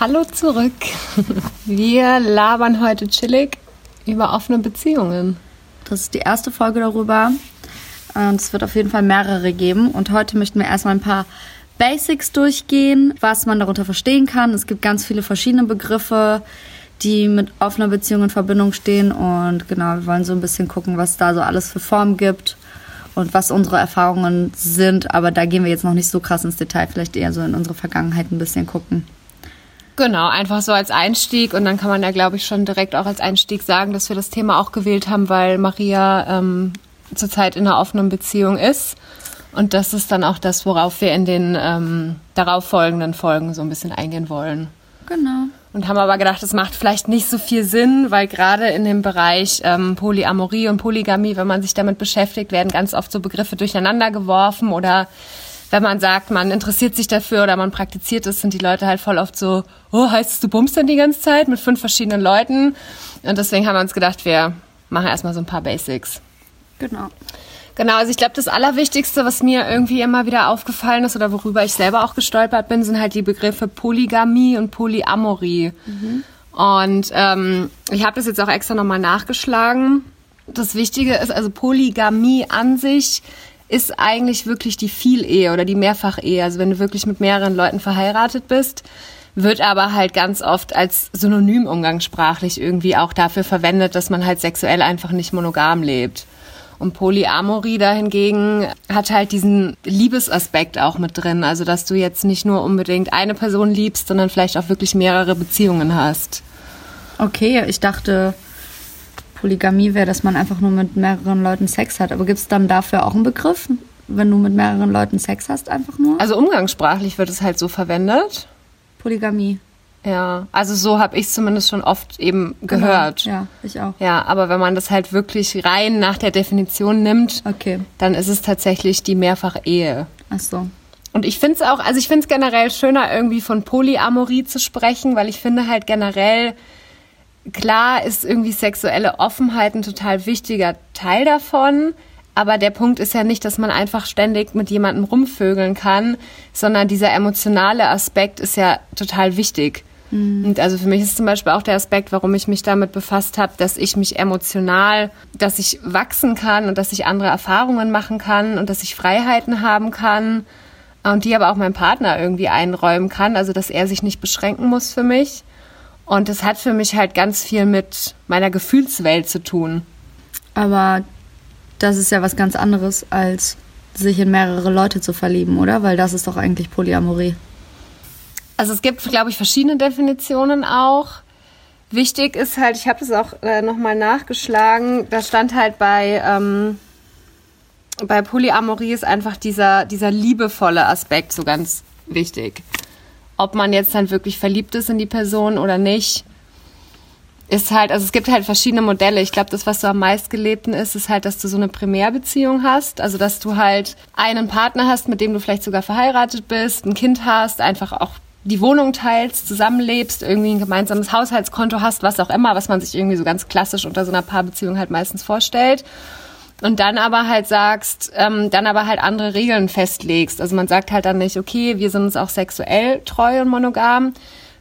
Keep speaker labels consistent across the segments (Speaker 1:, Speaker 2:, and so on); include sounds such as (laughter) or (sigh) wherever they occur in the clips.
Speaker 1: Hallo zurück. Wir labern heute chillig über offene Beziehungen.
Speaker 2: Das ist die erste Folge darüber. Es wird auf jeden Fall mehrere geben. Und heute möchten wir erstmal ein paar Basics durchgehen, was man darunter verstehen kann. Es gibt ganz viele verschiedene Begriffe, die mit offener Beziehung in Verbindung stehen. Und genau, wir wollen so ein bisschen gucken, was da so alles für Formen gibt und was unsere Erfahrungen sind. Aber da gehen wir jetzt noch nicht so krass ins Detail, vielleicht eher so in unsere Vergangenheit ein bisschen gucken.
Speaker 1: Genau, einfach so als Einstieg und dann kann man ja, glaube ich, schon direkt auch als Einstieg sagen, dass wir das Thema auch gewählt haben, weil Maria ähm, zurzeit in einer offenen Beziehung ist. Und das ist dann auch das, worauf wir in den ähm, darauffolgenden Folgen so ein bisschen eingehen wollen.
Speaker 2: Genau.
Speaker 1: Und haben aber gedacht, es macht vielleicht nicht so viel Sinn, weil gerade in dem Bereich ähm, Polyamorie und Polygamie, wenn man sich damit beschäftigt, werden ganz oft so Begriffe durcheinander geworfen oder wenn man sagt, man interessiert sich dafür oder man praktiziert es, sind die Leute halt voll oft so, oh, heißt es, du bummst dann die ganze Zeit mit fünf verschiedenen Leuten? Und deswegen haben wir uns gedacht, wir machen erstmal so ein paar Basics.
Speaker 2: Genau.
Speaker 1: Genau, also ich glaube, das Allerwichtigste, was mir irgendwie immer wieder aufgefallen ist oder worüber ich selber auch gestolpert bin, sind halt die Begriffe Polygamie und Polyamorie. Mhm. Und ähm, ich habe das jetzt auch extra nochmal nachgeschlagen. Das Wichtige ist also Polygamie an sich ist eigentlich wirklich die Vielehe oder die Mehrfachehe. Also wenn du wirklich mit mehreren Leuten verheiratet bist, wird aber halt ganz oft als Synonym umgangssprachlich irgendwie auch dafür verwendet, dass man halt sexuell einfach nicht monogam lebt. Und Polyamorie dahingegen hat halt diesen Liebesaspekt auch mit drin. Also, dass du jetzt nicht nur unbedingt eine Person liebst, sondern vielleicht auch wirklich mehrere Beziehungen hast.
Speaker 2: Okay, ich dachte, Polygamie wäre, dass man einfach nur mit mehreren Leuten Sex hat. Aber gibt es dann dafür auch einen Begriff, wenn du mit mehreren Leuten Sex hast, einfach nur?
Speaker 1: Also umgangssprachlich wird es halt so verwendet.
Speaker 2: Polygamie.
Speaker 1: Ja, also so habe ich zumindest schon oft eben genau. gehört.
Speaker 2: Genau. Ja, ich auch.
Speaker 1: Ja, aber wenn man das halt wirklich rein nach der Definition nimmt,
Speaker 2: okay.
Speaker 1: dann ist es tatsächlich die Mehrfach-Ehe.
Speaker 2: Ach so.
Speaker 1: Und ich finde es auch, also ich finde es generell schöner, irgendwie von Polyamorie zu sprechen, weil ich finde halt generell, klar ist irgendwie sexuelle Offenheit ein total wichtiger Teil davon. Aber der Punkt ist ja nicht, dass man einfach ständig mit jemandem rumvögeln kann, sondern dieser emotionale Aspekt ist ja total wichtig. Mhm. Und also für mich ist zum Beispiel auch der Aspekt, warum ich mich damit befasst habe, dass ich mich emotional, dass ich wachsen kann und dass ich andere Erfahrungen machen kann und dass ich Freiheiten haben kann und die aber auch mein Partner irgendwie einräumen kann, also dass er sich nicht beschränken muss für mich. Und das hat für mich halt ganz viel mit meiner Gefühlswelt zu tun.
Speaker 2: Aber das ist ja was ganz anderes, als sich in mehrere Leute zu verlieben, oder? Weil das ist doch eigentlich Polyamorie.
Speaker 1: Also es gibt, glaube ich, verschiedene Definitionen auch. Wichtig ist halt, ich habe das auch äh, nochmal nachgeschlagen, da stand halt bei, ähm, bei Polyamorie ist einfach dieser, dieser liebevolle Aspekt so ganz wichtig. Ob man jetzt dann wirklich verliebt ist in die Person oder nicht, ist halt, also es gibt halt verschiedene Modelle. Ich glaube, das, was so am meistgelebten ist, ist halt, dass du so eine Primärbeziehung hast. Also, dass du halt einen Partner hast, mit dem du vielleicht sogar verheiratet bist, ein Kind hast, einfach auch die Wohnung teilst, zusammenlebst, irgendwie ein gemeinsames Haushaltskonto hast, was auch immer, was man sich irgendwie so ganz klassisch unter so einer Paarbeziehung halt meistens vorstellt. Und dann aber halt sagst, ähm, dann aber halt andere Regeln festlegst. Also man sagt halt dann nicht, okay, wir sind uns auch sexuell treu und monogam,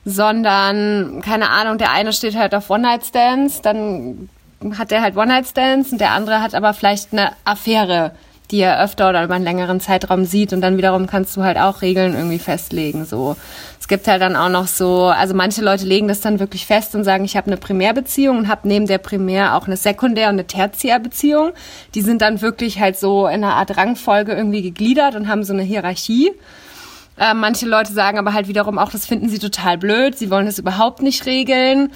Speaker 1: sondern, keine Ahnung, der eine steht halt auf One-Night-Stands, dann hat der halt One-Night-Stands und der andere hat aber vielleicht eine Affäre die er öfter oder über einen längeren Zeitraum sieht und dann wiederum kannst du halt auch Regeln irgendwie festlegen. So, es gibt halt dann auch noch so, also manche Leute legen das dann wirklich fest und sagen, ich habe eine Primärbeziehung und habe neben der Primär auch eine Sekundär- und eine Tertiärbeziehung. Die sind dann wirklich halt so in einer Art Rangfolge irgendwie gegliedert und haben so eine Hierarchie. Äh, manche Leute sagen aber halt wiederum auch, das finden sie total blöd, sie wollen das überhaupt nicht regeln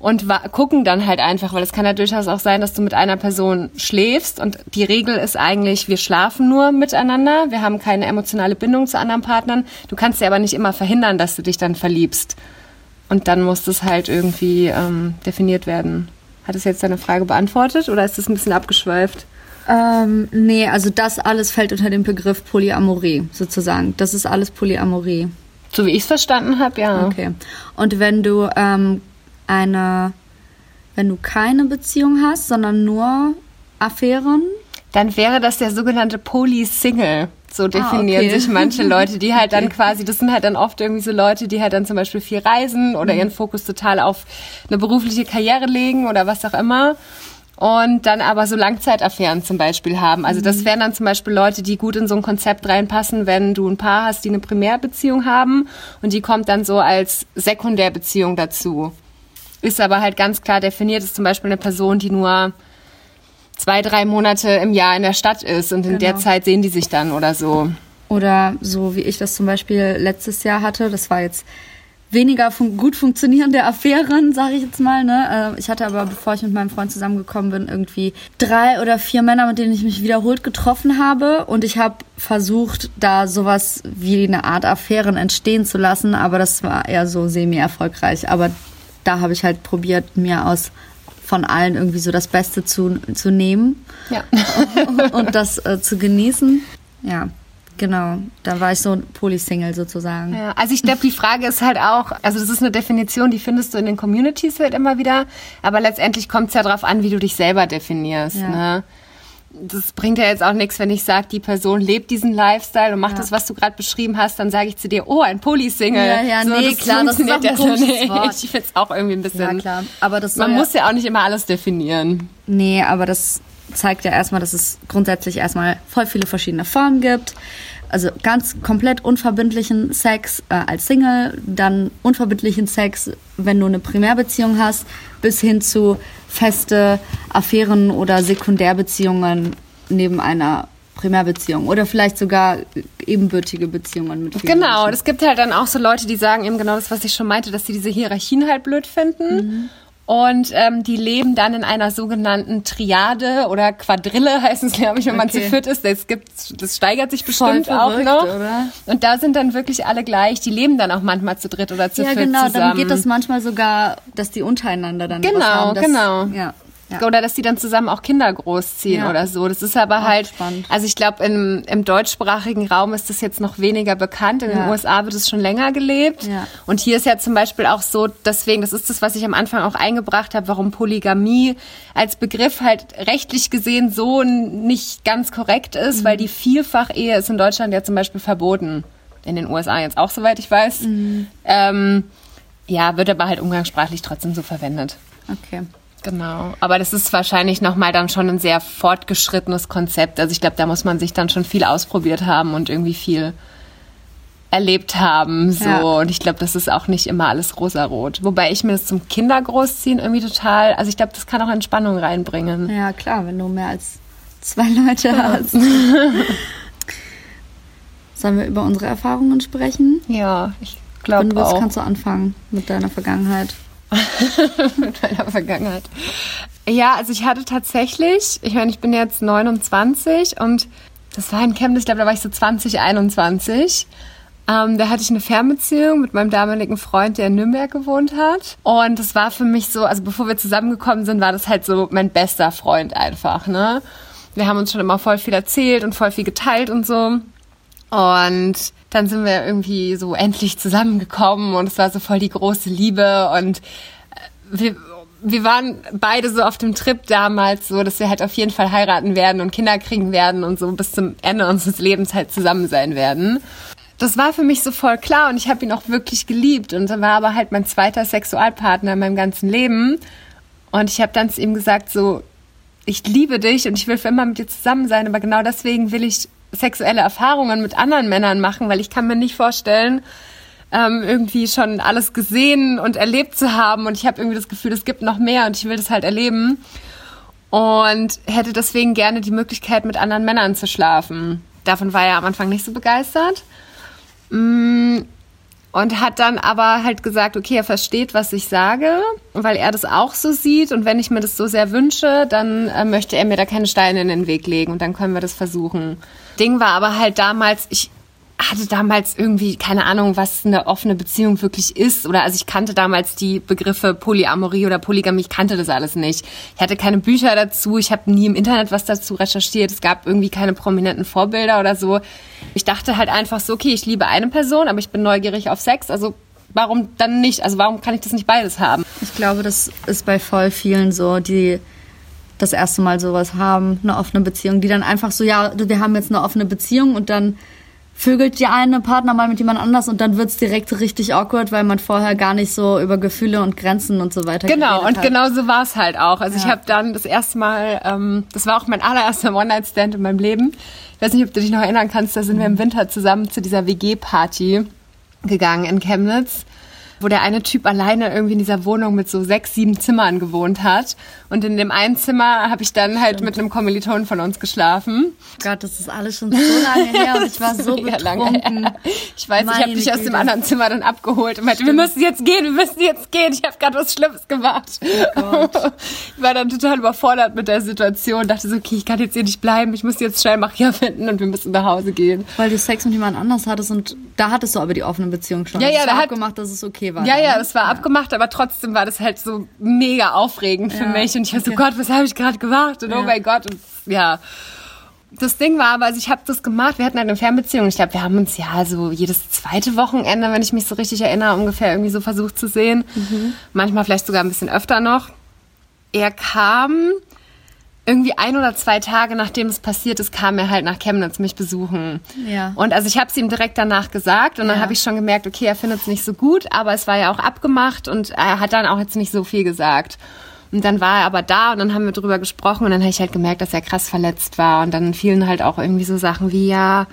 Speaker 1: und gucken dann halt einfach, weil es kann ja durchaus auch sein, dass du mit einer Person schläfst und die Regel ist eigentlich, wir schlafen nur miteinander, wir haben keine emotionale Bindung zu anderen Partnern. Du kannst ja aber nicht immer verhindern, dass du dich dann verliebst. Und dann muss das halt irgendwie ähm, definiert werden. Hat es jetzt deine Frage beantwortet oder ist das ein bisschen abgeschweift?
Speaker 2: Ähm, nee, also das alles fällt unter den Begriff Polyamorie sozusagen. Das ist alles Polyamorie.
Speaker 1: So wie ich es verstanden habe, ja.
Speaker 2: Okay. Und wenn du ähm, eine, wenn du keine Beziehung hast, sondern nur Affären?
Speaker 1: Dann wäre das der sogenannte Poly-Single. So definieren
Speaker 2: Ah, okay.
Speaker 1: sich manche Leute, die halt dann quasi, das sind halt dann oft irgendwie so Leute, die halt dann zum Beispiel viel reisen oder ihren Fokus total auf eine berufliche Karriere legen oder was auch immer. Und dann aber so Langzeitaffären zum Beispiel haben. Also das wären dann zum Beispiel Leute, die gut in so ein Konzept reinpassen, wenn du ein Paar hast, die eine Primärbeziehung haben und die kommt dann so als Sekundärbeziehung dazu. Ist aber halt ganz klar definiert, ist zum Beispiel eine Person, die nur zwei, drei Monate im Jahr in der Stadt ist und in der
Speaker 2: Genau.
Speaker 1: Zeit sehen die sich dann oder so.
Speaker 2: Oder so wie ich das zum Beispiel letztes Jahr hatte, das war jetzt weniger fun gut funktionierende Affären, (laughs) sage ich jetzt mal. Ne? Äh, Ich hatte aber, bevor ich mit meinem Freund zusammengekommen bin, irgendwie drei oder vier Männer, mit denen ich mich wiederholt getroffen habe. Und ich habe versucht, da sowas wie eine Art Affären entstehen zu lassen, aber das war eher so semi-erfolgreich. Aber da habe ich halt probiert, mir aus von allen irgendwie so das Beste zu, zu nehmen
Speaker 1: Ja. (laughs)
Speaker 2: und das äh, zu genießen. Ja, genau. Da war ich so ein Polysingle sozusagen.
Speaker 1: Ja, also ich glaube, die Frage ist halt auch, also das ist eine Definition, die findest du in den Communities halt immer wieder, aber letztendlich kommt es ja darauf an, wie du dich selber definierst.
Speaker 2: Ja.
Speaker 1: Ne? Das bringt ja jetzt auch nichts, wenn ich sage, die Person lebt diesen Lifestyle und macht
Speaker 2: Ja.
Speaker 1: das, was du gerade beschrieben hast, dann sage ich zu dir, oh, ein Polysingle.
Speaker 2: Ja, ja, nee, klar, das ist auch ein
Speaker 1: so nicht.
Speaker 2: Wort. (laughs)
Speaker 1: Ich finde es auch irgendwie ein bisschen...
Speaker 2: Ja, klar. Aber das
Speaker 1: Man
Speaker 2: ja,
Speaker 1: muss ja auch nicht immer alles definieren.
Speaker 2: Nee, aber das zeigt ja erstmal, dass es grundsätzlich erstmal voll viele verschiedene Formen gibt. Also ganz komplett unverbindlichen Sex äh, als Single, dann unverbindlichen Sex, wenn du eine Primärbeziehung hast, bis hin zu feste Affären oder Sekundärbeziehungen neben einer Primärbeziehung oder vielleicht sogar ebenbürtige Beziehungen mit vielen
Speaker 1: Genau, es gibt halt dann auch so Leute, die sagen eben genau das, was ich schon meinte, dass sie diese Hierarchien halt blöd finden.
Speaker 2: Mhm.
Speaker 1: Und ähm, die leben dann in einer sogenannten Triade oder Quadrille, (laughs) heißt es, glaube ich, wenn man
Speaker 2: Okay.
Speaker 1: zu fit ist. Das, gibt, das steigert sich bestimmt auch
Speaker 2: verrückt,
Speaker 1: noch.
Speaker 2: oder?
Speaker 1: Und da sind dann wirklich alle gleich. Die leben dann auch manchmal zu dritt oder zu
Speaker 2: Ja,
Speaker 1: viert
Speaker 2: genau,
Speaker 1: zusammen.
Speaker 2: dann geht das manchmal sogar, dass die untereinander dann
Speaker 1: Genau,
Speaker 2: haben. Das,
Speaker 1: genau.
Speaker 2: Ja, ja.
Speaker 1: Oder dass die dann zusammen auch Kinder großziehen
Speaker 2: Ja.
Speaker 1: oder so. Das ist aber
Speaker 2: Auch
Speaker 1: halt,
Speaker 2: spannend.
Speaker 1: also ich glaube, im, im deutschsprachigen Raum ist das jetzt noch weniger bekannt. In den
Speaker 2: Ja.
Speaker 1: USA wird es schon länger gelebt.
Speaker 2: Ja.
Speaker 1: Und hier ist ja zum Beispiel auch so, deswegen, das ist das, was ich am Anfang auch eingebracht habe, warum Polygamie als Begriff halt rechtlich gesehen so nicht ganz korrekt ist,
Speaker 2: Mhm.
Speaker 1: weil die Vielfachehe ist in Deutschland ja zum Beispiel verboten. In den USA jetzt auch, soweit ich weiß.
Speaker 2: Mhm.
Speaker 1: Ähm, ja, wird aber halt umgangssprachlich trotzdem so verwendet.
Speaker 2: Okay.
Speaker 1: Genau, aber das ist wahrscheinlich nochmal dann schon ein sehr fortgeschrittenes Konzept. Also ich glaube, da muss man sich dann schon viel ausprobiert haben und irgendwie viel erlebt haben. So.
Speaker 2: Ja.
Speaker 1: Und ich glaube, das ist auch nicht immer alles rosarot. Wobei ich mir das zum Kindergroßziehen irgendwie total, also ich glaube, das kann auch Entspannung reinbringen.
Speaker 2: Ja, klar, wenn du mehr als zwei Leute hast. Sollen wir über unsere Erfahrungen sprechen?
Speaker 1: Ja, ich glaube
Speaker 2: du willst,
Speaker 1: auch
Speaker 2: kannst du anfangen mit deiner Vergangenheit. (laughs)
Speaker 1: mit meiner Vergangenheit. Ja, also ich hatte tatsächlich, ich meine, ich bin jetzt 29 und das war in Chemnitz, ich glaube, da war ich so 20, 21. Ähm, da hatte ich eine Fernbeziehung mit meinem damaligen Freund, der in Nürnberg gewohnt hat. Und das war für mich so, also bevor wir zusammengekommen sind, war das halt so mein bester Freund einfach, ne? Wir haben uns schon immer voll viel erzählt und voll viel geteilt und so. Und dann sind wir irgendwie so endlich zusammengekommen und es war so voll die große Liebe und äh, wir, wir waren beide so auf dem Trip damals so, dass wir halt auf jeden Fall heiraten werden und Kinder kriegen werden und so bis zum Ende unseres Lebens halt zusammen sein werden. Das war für mich so voll klar und ich habe ihn auch wirklich geliebt und er war aber halt mein zweiter Sexualpartner in meinem ganzen Leben und ich habe dann zu ihm gesagt so, ich liebe dich und ich will für immer mit dir zusammen sein, aber genau deswegen will ich sexuelle Erfahrungen mit anderen Männern machen, weil ich kann mir nicht vorstellen, ähm, irgendwie schon alles gesehen und erlebt zu haben und ich habe irgendwie das Gefühl, es gibt noch mehr und ich will das halt erleben und hätte deswegen gerne die Möglichkeit, mit anderen Männern zu schlafen. Davon war er am Anfang nicht so begeistert. Mm, Und hat dann aber halt gesagt, okay, er versteht, was ich sage, weil er das auch so sieht. Und wenn ich mir das so sehr wünsche, dann äh, möchte er mir da keine Steine in den Weg legen und dann können wir das versuchen. Ding war aber halt damals, ich hatte damals irgendwie keine Ahnung, was eine offene Beziehung wirklich ist. Oder also ich kannte damals die Begriffe Polyamorie oder Polygamie, ich kannte das alles nicht. Ich hatte keine Bücher dazu, ich habe nie im Internet was dazu recherchiert, es gab irgendwie keine prominenten Vorbilder oder so. Ich dachte halt einfach so, okay, ich liebe eine Person, aber ich bin neugierig auf Sex, also warum dann nicht? Also warum kann ich das nicht beides haben?
Speaker 2: Ich glaube, das ist bei voll vielen so, die das erste Mal sowas haben, eine offene Beziehung, die dann einfach so, ja, wir haben jetzt eine offene Beziehung und dann vögelt die eine Partner mal mit jemand anders und dann wird's direkt richtig awkward, weil man vorher gar nicht so über Gefühle und Grenzen und so weiter
Speaker 1: Genau, und
Speaker 2: hat.
Speaker 1: genau so war's halt auch. Also ja. ich habe dann das erste Mal, ähm, das war auch mein allererster One-Night-Stand in meinem Leben. Ich weiß nicht, ob du dich noch erinnern kannst, da sind wir im Winter zusammen zu dieser WG-Party gegangen in Chemnitz wo der eine Typ alleine irgendwie in dieser Wohnung mit so sechs, sieben Zimmern gewohnt hat. Und in dem einen Zimmer habe ich dann halt Stimmt. mit einem Kommiliton von uns geschlafen.
Speaker 2: Gott, das ist alles schon so lange her und ich war (laughs) so betrunken.
Speaker 1: Ich weiß, Meine ich habe dich aus dem anderen Zimmer dann abgeholt und meinte, wir müssen jetzt gehen, wir müssen jetzt gehen. Ich habe gerade was Schlimmes gemacht. Oh (laughs) ich war dann total überfordert mit der Situation, dachte so, okay, ich kann jetzt hier nicht bleiben, ich muss jetzt schnell Maria finden und wir müssen nach Hause gehen.
Speaker 2: Weil du Sex mit jemand anders hattest und da hattest du aber die offene Beziehung schon.
Speaker 1: Ja, ja,
Speaker 2: da
Speaker 1: hat
Speaker 2: gemacht, dass es okay war.
Speaker 1: Ja, dann, ja, es war ja. abgemacht, aber trotzdem war das halt so mega aufregend für ja, mich. Und ich war okay. so, Gott, was habe ich gerade gemacht? Und oh ja. oh mein Gott. Und ja. Das Ding war aber, also ich habe das gemacht, wir hatten halt eine Fernbeziehung. Ich glaube, wir haben uns ja so jedes zweite Wochenende, wenn ich mich so richtig erinnere, ungefähr irgendwie so versucht zu sehen. Mhm. Manchmal vielleicht sogar ein bisschen öfter noch. Er kam irgendwie ein oder zwei Tage nachdem es passiert ist, kam er halt nach Chemnitz mich besuchen. Ja. Und also ich habe es ihm direkt danach gesagt und dann ja. habe ich schon gemerkt, okay, er findet es nicht so gut, aber es war ja auch abgemacht und er hat dann auch jetzt nicht so viel gesagt. Und dann war er aber da und dann haben wir drüber gesprochen und dann habe ich halt gemerkt, dass er krass verletzt war und dann fielen halt auch irgendwie so Sachen wie ja,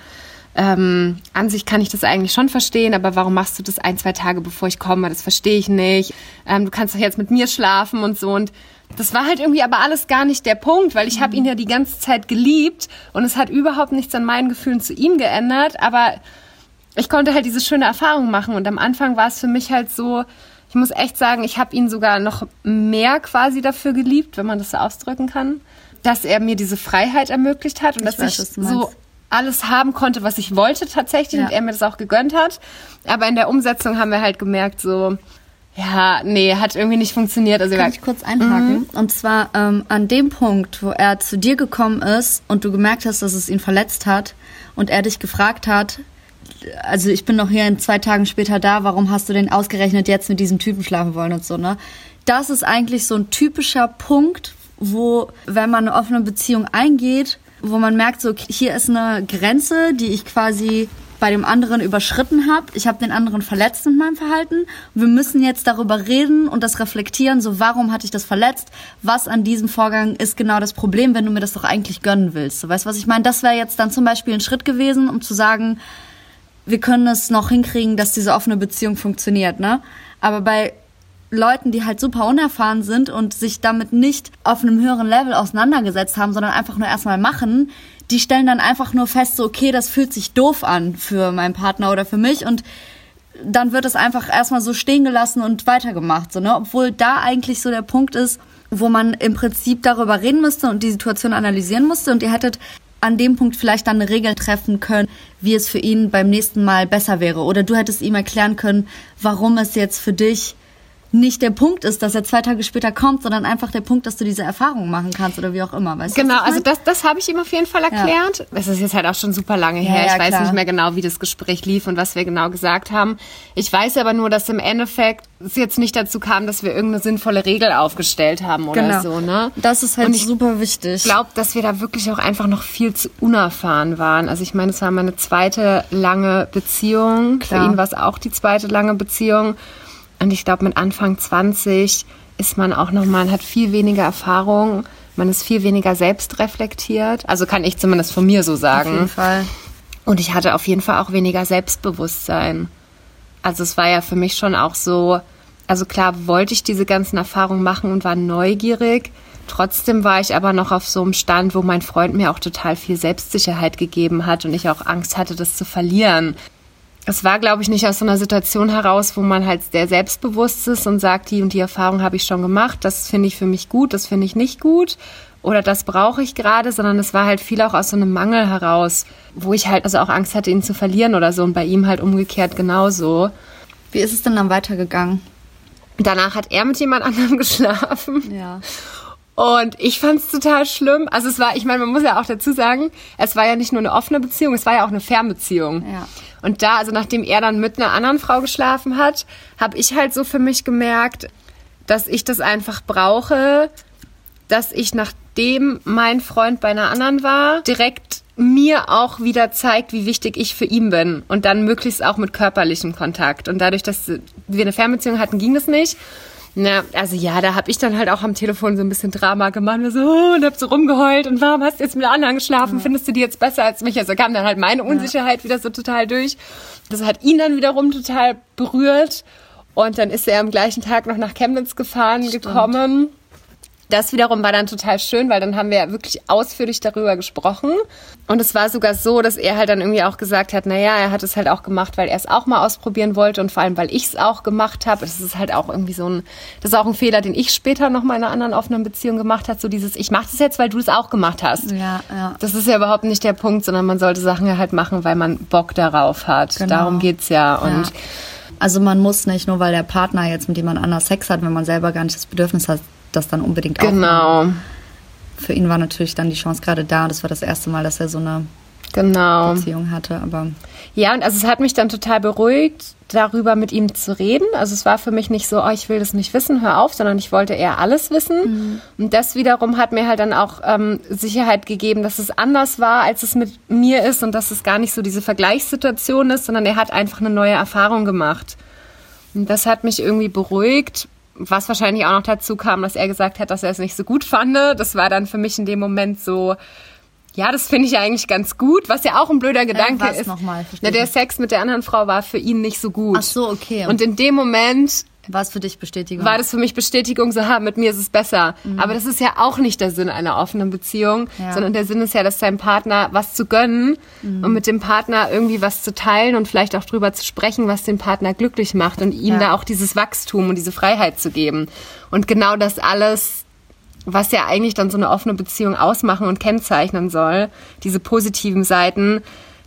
Speaker 1: ähm, an sich kann ich das eigentlich schon verstehen, aber warum machst du das ein, zwei Tage bevor ich komme? Das verstehe ich nicht. Ähm, du kannst doch jetzt mit mir schlafen und so und das war halt irgendwie aber alles gar nicht der Punkt, weil ich habe ihn ja die ganze Zeit geliebt und es hat überhaupt nichts an meinen Gefühlen zu ihm geändert, aber ich konnte halt diese schöne Erfahrung machen und am Anfang war es für mich halt so, ich muss echt sagen, ich habe ihn sogar noch mehr quasi dafür geliebt, wenn man das so ausdrücken kann, dass er mir diese Freiheit ermöglicht hat und ich dass weiß, ich so alles haben konnte, was ich wollte tatsächlich ja. und er mir das auch gegönnt hat. Aber in der Umsetzung haben wir halt gemerkt, so, ja, nee, hat irgendwie nicht funktioniert.
Speaker 2: Also Kann ich kurz einhaken? Mhm. Und zwar ähm, an dem Punkt, wo er zu dir gekommen ist und du gemerkt hast, dass es ihn verletzt hat und er dich gefragt hat, also ich bin noch hier in zwei Tagen später da, warum hast du denn ausgerechnet jetzt mit diesem Typen schlafen wollen und so, ne? Das ist eigentlich so ein typischer Punkt, wo, wenn man eine offene Beziehung eingeht, wo man merkt, so, hier ist eine Grenze, die ich quasi bei dem anderen überschritten habe. Ich habe den anderen verletzt mit meinem Verhalten. Wir müssen jetzt darüber reden und das reflektieren. So, warum hatte ich das verletzt? Was an diesem Vorgang ist genau das Problem, wenn du mir das doch eigentlich gönnen willst? So, weißt du, was ich meine? Das wäre jetzt dann zum Beispiel ein Schritt gewesen, um zu sagen, wir können es noch hinkriegen, dass diese offene Beziehung funktioniert, ne? Aber bei Leuten, die halt super unerfahren sind und sich damit nicht auf einem höheren Level auseinandergesetzt haben, sondern einfach nur erstmal machen, die stellen dann einfach nur fest, so, okay, das fühlt sich doof an für meinen Partner oder für mich und dann wird es einfach erstmal so stehen gelassen und weitergemacht, so, ne? Obwohl da eigentlich so der Punkt ist, wo man im Prinzip darüber reden müsste und die Situation analysieren musste und ihr hättet an dem Punkt vielleicht dann eine Regel treffen können, wie es für ihn beim nächsten Mal besser wäre. Oder du hättest ihm erklären können, warum es jetzt für dich nicht der Punkt ist, dass er zwei Tage später kommt, sondern einfach der Punkt, dass du diese Erfahrung machen kannst oder wie auch immer. Weißt
Speaker 1: genau, also das, das habe ich ihm auf jeden Fall erklärt. Es ja. ist jetzt halt auch schon super lange her. Ja, ja, ich weiß klar. nicht mehr genau, wie das Gespräch lief und was wir genau gesagt haben. Ich weiß aber nur, dass im Endeffekt es jetzt nicht dazu kam, dass wir irgendeine sinnvolle Regel aufgestellt haben oder genau. so. Ne?
Speaker 2: Das ist halt super wichtig.
Speaker 1: Ich glaube, dass wir da wirklich auch einfach noch viel zu unerfahren waren. Also ich meine, es war meine zweite lange Beziehung. Klar. Für ihn war es auch die zweite lange Beziehung. Und ich glaube, mit Anfang 20 ist man auch noch, man hat viel weniger Erfahrung, man ist viel weniger selbstreflektiert. Also kann ich zumindest von mir so sagen. Auf
Speaker 2: jeden Fall.
Speaker 1: Und ich hatte auf jeden Fall auch weniger Selbstbewusstsein. Also es war ja für mich schon auch so, also klar wollte ich diese ganzen Erfahrungen machen und war neugierig. Trotzdem war ich aber noch auf so einem Stand, wo mein Freund mir auch total viel Selbstsicherheit gegeben hat und ich auch Angst hatte, das zu verlieren es war, glaube ich, nicht aus so einer Situation heraus, wo man halt sehr selbstbewusst ist und sagt, die und die Erfahrung habe ich schon gemacht, das finde ich für mich gut, das finde ich nicht gut oder das brauche ich gerade, sondern es war halt viel auch aus so einem Mangel heraus, wo ich halt also auch Angst hatte, ihn zu verlieren oder so und bei ihm halt umgekehrt genauso.
Speaker 2: Wie ist es denn dann weitergegangen?
Speaker 1: Danach hat er mit jemand anderem (laughs) geschlafen.
Speaker 2: Ja.
Speaker 1: Und ich fand es total schlimm. Also es war, ich meine, man muss ja auch dazu sagen, es war ja nicht nur eine offene Beziehung, es war ja auch eine Fernbeziehung.
Speaker 2: Ja.
Speaker 1: Und da, also nachdem er dann mit einer anderen Frau geschlafen hat, habe ich halt so für mich gemerkt, dass ich das einfach brauche, dass ich nach nachdem mein Freund bei einer anderen war, direkt mir auch wieder zeigt, wie wichtig ich für ihn bin und dann möglichst auch mit körperlichem Kontakt. Und dadurch, dass wir eine Fernbeziehung hatten, ging das nicht. Na, also ja, da habe ich dann halt auch am Telefon so ein bisschen Drama gemacht und so, oh, und hab so rumgeheult und warum hast du jetzt mit anderen geschlafen? Ja. Findest du die jetzt besser als mich? Also kam dann halt meine Unsicherheit ja. wieder so total durch. Das hat ihn dann wiederum total berührt. Und dann ist er am gleichen Tag noch nach Chemnitz gefahren, Stimmt. gekommen das wiederum war dann total schön, weil dann haben wir wirklich ausführlich darüber gesprochen. Und es war sogar so, dass er halt dann irgendwie auch gesagt hat, naja, er hat es halt auch gemacht, weil er es auch mal ausprobieren wollte und vor allem, weil ich es auch gemacht habe. Das ist halt auch irgendwie so ein, das ist auch ein Fehler, den ich später noch mal in einer anderen offenen Beziehung gemacht habe. So dieses, ich mache das jetzt, weil du es auch gemacht hast.
Speaker 2: Ja, ja.
Speaker 1: Das ist ja überhaupt nicht der Punkt, sondern man sollte Sachen halt machen, weil man Bock darauf hat. Genau. Darum geht's ja. Und ja.
Speaker 2: Also man muss nicht nur, weil der Partner jetzt mit jemand anders Sex hat, wenn man selber gar nicht das Bedürfnis hat, das dann unbedingt
Speaker 1: auch. Genau.
Speaker 2: Für ihn war natürlich dann die Chance gerade da. Das war das erste Mal, dass er so eine
Speaker 1: genau.
Speaker 2: Beziehung hatte. Aber
Speaker 1: ja, und also es hat mich dann total beruhigt, darüber mit ihm zu reden. Also es war für mich nicht so, oh, ich will das nicht wissen, hör auf, sondern ich wollte eher alles wissen. Mhm. Und das wiederum hat mir halt dann auch ähm, Sicherheit gegeben, dass es anders war, als es mit mir ist und dass es gar nicht so diese Vergleichssituation ist, sondern er hat einfach eine neue Erfahrung gemacht. Und das hat mich irgendwie beruhigt, was wahrscheinlich auch noch dazu kam, dass er gesagt hat, dass er es nicht so gut fand. Das war dann für mich in dem Moment so, ja, das finde ich eigentlich ganz gut, was ja auch ein blöder Gedanke äh, was ist.
Speaker 2: Nochmal,
Speaker 1: Na, der Sex mit der anderen Frau war für ihn nicht so gut.
Speaker 2: Ach so, okay.
Speaker 1: Und in dem Moment
Speaker 2: war es für dich Bestätigung?
Speaker 1: War das für mich Bestätigung, so, ha, mit mir ist es besser. Mhm. Aber das ist ja auch nicht der Sinn einer offenen Beziehung, ja. sondern der Sinn ist ja, dass deinem Partner was zu gönnen mhm. und mit dem Partner irgendwie was zu teilen und vielleicht auch drüber zu sprechen, was den Partner glücklich macht und ihm ja. da auch dieses Wachstum und diese Freiheit zu geben. Und genau das alles was ja eigentlich dann so eine offene Beziehung ausmachen und kennzeichnen soll, diese positiven Seiten,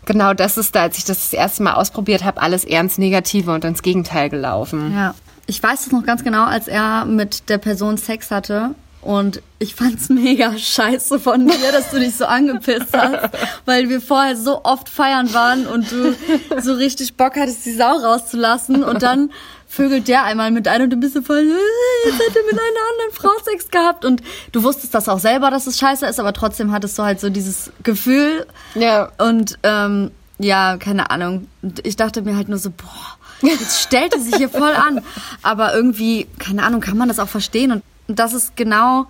Speaker 1: genau das ist da, als ich das das erste Mal ausprobiert habe, alles ernst Negative und ins Gegenteil gelaufen.
Speaker 2: Ja. Ich weiß es noch ganz genau, als er mit der Person Sex hatte. Und ich fand's (laughs) mega scheiße von dir, dass du dich so angepisst hast, weil wir vorher so oft feiern waren und du so richtig Bock hattest, die Sau rauszulassen und dann vögelt der einmal mit ein und du bist so voll, äh, jetzt er mit einer anderen Frau Sex gehabt und du wusstest das auch selber, dass es scheiße ist, aber trotzdem hattest du halt so dieses Gefühl.
Speaker 1: Ja.
Speaker 2: Und ähm, ja, keine Ahnung. Ich dachte mir halt nur so, boah, Jetzt stellt er sich hier voll an. Aber irgendwie, keine Ahnung, kann man das auch verstehen. Und das ist genau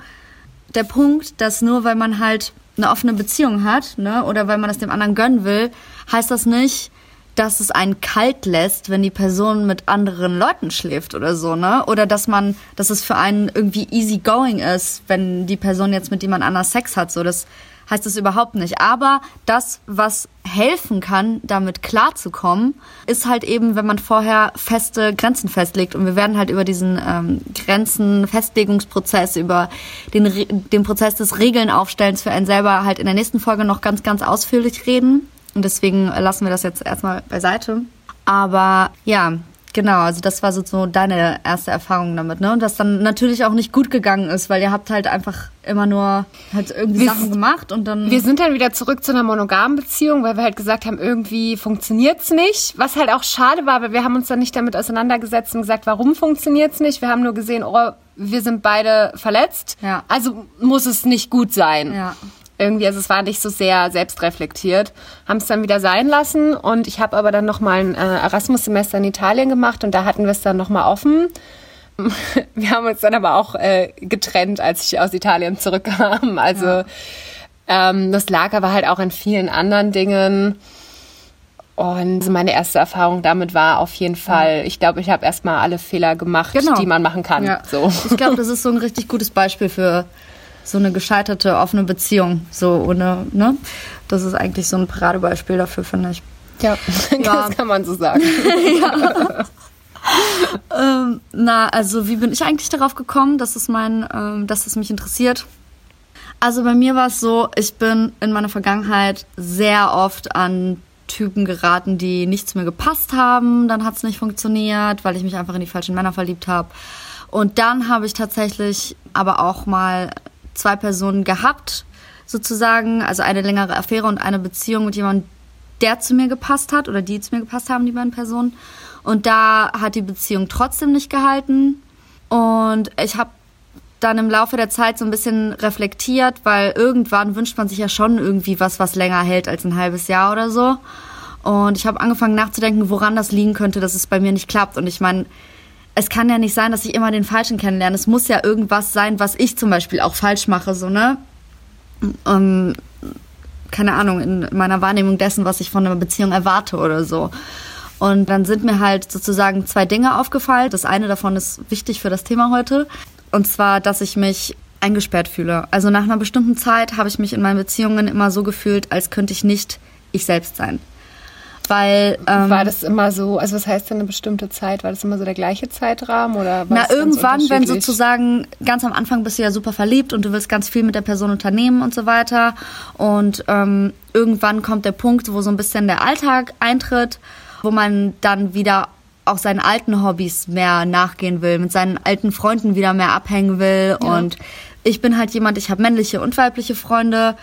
Speaker 2: der Punkt, dass nur weil man halt eine offene Beziehung hat, ne, oder weil man das dem anderen gönnen will, heißt das nicht, dass es einen kalt lässt, wenn die Person mit anderen Leuten schläft oder so, ne? Oder dass man, dass es für einen irgendwie easy going ist, wenn die Person jetzt mit jemand anders Sex hat. So, das heißt es überhaupt nicht. Aber das, was helfen kann, damit klarzukommen, ist halt eben, wenn man vorher feste Grenzen festlegt. Und wir werden halt über diesen ähm, Grenzenfestlegungsprozess, über den, den Prozess des Regeln-Aufstellens für einen selber halt in der nächsten Folge noch ganz, ganz ausführlich reden. Und deswegen lassen wir das jetzt erstmal beiseite. Aber ja, Genau, also das war so deine erste Erfahrung damit, ne? Und das dann natürlich auch nicht gut gegangen ist, weil ihr habt halt einfach immer nur halt irgendwie wir Sachen gemacht und dann.
Speaker 1: Wir sind dann wieder zurück zu einer monogamen Beziehung, weil wir halt gesagt haben, irgendwie funktioniert's nicht. Was halt auch schade war, weil wir haben uns dann nicht damit auseinandergesetzt und gesagt, warum funktioniert's nicht. Wir haben nur gesehen, oh, wir sind beide verletzt.
Speaker 2: Ja.
Speaker 1: Also muss es nicht gut sein.
Speaker 2: Ja
Speaker 1: irgendwie, also es war nicht so sehr selbstreflektiert, haben es dann wieder sein lassen und ich habe aber dann nochmal ein äh, Erasmus-Semester in Italien gemacht und da hatten wir es dann nochmal offen. (laughs) Wir haben uns dann aber auch äh, getrennt, als ich aus Italien zurückkam. Also ja. ähm, das lag aber halt auch an vielen anderen Dingen. Und meine erste Erfahrung damit war auf jeden Fall, ich glaube, ich habe erstmal alle Fehler gemacht, genau. die man machen kann. Ja. So.
Speaker 2: Ich glaube, das ist so ein richtig gutes Beispiel für so eine gescheiterte offene Beziehung. So ohne, ne? Das ist eigentlich so ein Paradebeispiel dafür, finde ich.
Speaker 1: Ja, (laughs) ja. das kann man so sagen. (laughs)
Speaker 2: ja. ähm, na, also wie bin ich eigentlich darauf gekommen, dass es mein, ähm, dass es mich interessiert? Also bei mir war es so, ich bin in meiner Vergangenheit sehr oft an Typen geraten, die nicht zu mir gepasst haben. Dann hat es nicht funktioniert, weil ich mich einfach in die falschen Männer verliebt habe. Und dann habe ich tatsächlich aber auch mal zwei Personen gehabt, sozusagen, also eine längere Affäre und eine Beziehung mit jemandem, der zu mir gepasst hat oder die zu mir gepasst haben, die beiden Personen. Und da hat die Beziehung trotzdem nicht gehalten. Und ich habe dann im Laufe der Zeit so ein bisschen reflektiert, weil irgendwann wünscht man sich ja schon irgendwie was, was länger hält als ein halbes Jahr oder so. Und ich habe angefangen nachzudenken, woran das liegen könnte, dass es bei mir nicht klappt. Und ich meine, es kann ja nicht sein, dass ich immer den Falschen kennenlerne. Es muss ja irgendwas sein, was ich zum Beispiel auch falsch mache, so, ne? Um, keine Ahnung, in meiner Wahrnehmung dessen, was ich von einer Beziehung erwarte oder so. Und dann sind mir halt sozusagen zwei Dinge aufgefallen. Das eine davon ist wichtig für das Thema heute. Und zwar, dass ich mich eingesperrt fühle. Also nach einer bestimmten Zeit habe ich mich in meinen Beziehungen immer so gefühlt, als könnte ich nicht ich selbst sein. Weil,
Speaker 1: ähm, war das immer so, also was heißt denn eine bestimmte Zeit? War das immer so der gleiche Zeitrahmen oder
Speaker 2: Na, irgendwann, wenn sozusagen ganz am Anfang bist du ja super verliebt und du willst ganz viel mit der Person unternehmen und so weiter. Und ähm, irgendwann kommt der Punkt, wo so ein bisschen der Alltag eintritt, wo man dann wieder auch seinen alten Hobbys mehr nachgehen will, mit seinen alten Freunden wieder mehr abhängen will. Ja. Und ich bin halt jemand, ich habe männliche und weibliche Freunde.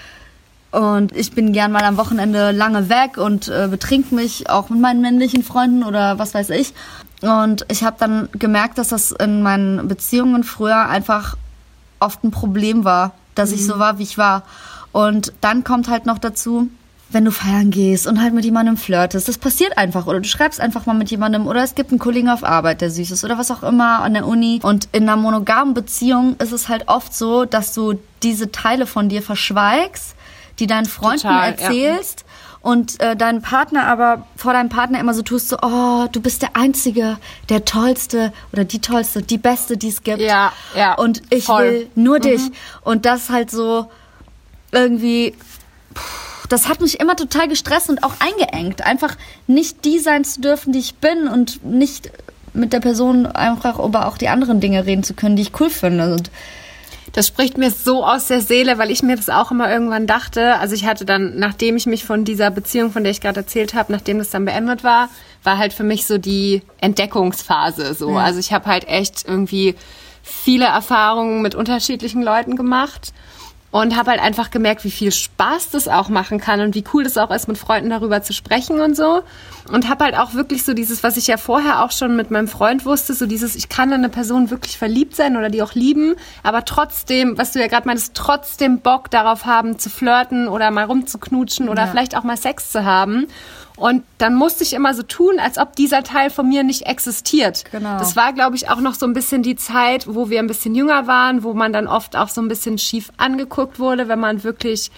Speaker 2: Und ich bin gern mal am Wochenende lange weg und äh, betrink mich auch mit meinen männlichen Freunden oder was weiß ich. Und ich habe dann gemerkt, dass das in meinen Beziehungen früher einfach oft ein Problem war, dass mhm. ich so war, wie ich war. Und dann kommt halt noch dazu, wenn du feiern gehst und halt mit jemandem flirtest, das passiert einfach. Oder du schreibst einfach mal mit jemandem oder es gibt einen Kollegen auf Arbeit, der süß ist oder was auch immer an der Uni. Und in einer monogamen Beziehung ist es halt oft so, dass du diese Teile von dir verschweigst die deinen Freunden Total, erzählst. Ja. Und äh, deinen Partner aber vor deinem Partner immer so tust, so, oh, du bist der Einzige, der Tollste oder die Tollste, die Beste, die es gibt.
Speaker 1: Ja, ja.
Speaker 2: Und ich voll. will nur mhm. dich. Und das halt so irgendwie, das hat mich immer total gestresst und auch eingeengt. Einfach nicht die sein zu dürfen, die ich bin und nicht mit der Person einfach über auch die anderen Dinge reden zu können, die ich cool finde. Und
Speaker 1: das spricht mir so aus der Seele, weil ich mir das auch immer irgendwann dachte. Also ich hatte dann, nachdem ich mich von dieser Beziehung, von der ich gerade erzählt habe, nachdem das dann beendet war, war halt für mich so die Entdeckungsphase. So, ja. also ich habe halt echt irgendwie viele Erfahrungen mit unterschiedlichen Leuten gemacht und habe halt einfach gemerkt, wie viel Spaß das auch machen kann und wie cool das auch ist, mit Freunden darüber zu sprechen und so. Und habe halt auch wirklich so dieses, was ich ja vorher auch schon mit meinem Freund wusste, so dieses, ich kann in eine Person wirklich verliebt sein oder die auch lieben, aber trotzdem, was du ja gerade meinst, trotzdem Bock darauf haben zu flirten oder mal rumzuknutschen oder ja. vielleicht auch mal Sex zu haben. Und dann musste ich immer so tun, als ob dieser Teil von mir nicht existiert. Genau. Das war, glaube ich, auch noch so ein bisschen die Zeit, wo wir ein bisschen jünger waren, wo man dann oft auch so ein bisschen schief angeguckt wurde, wenn man wirklich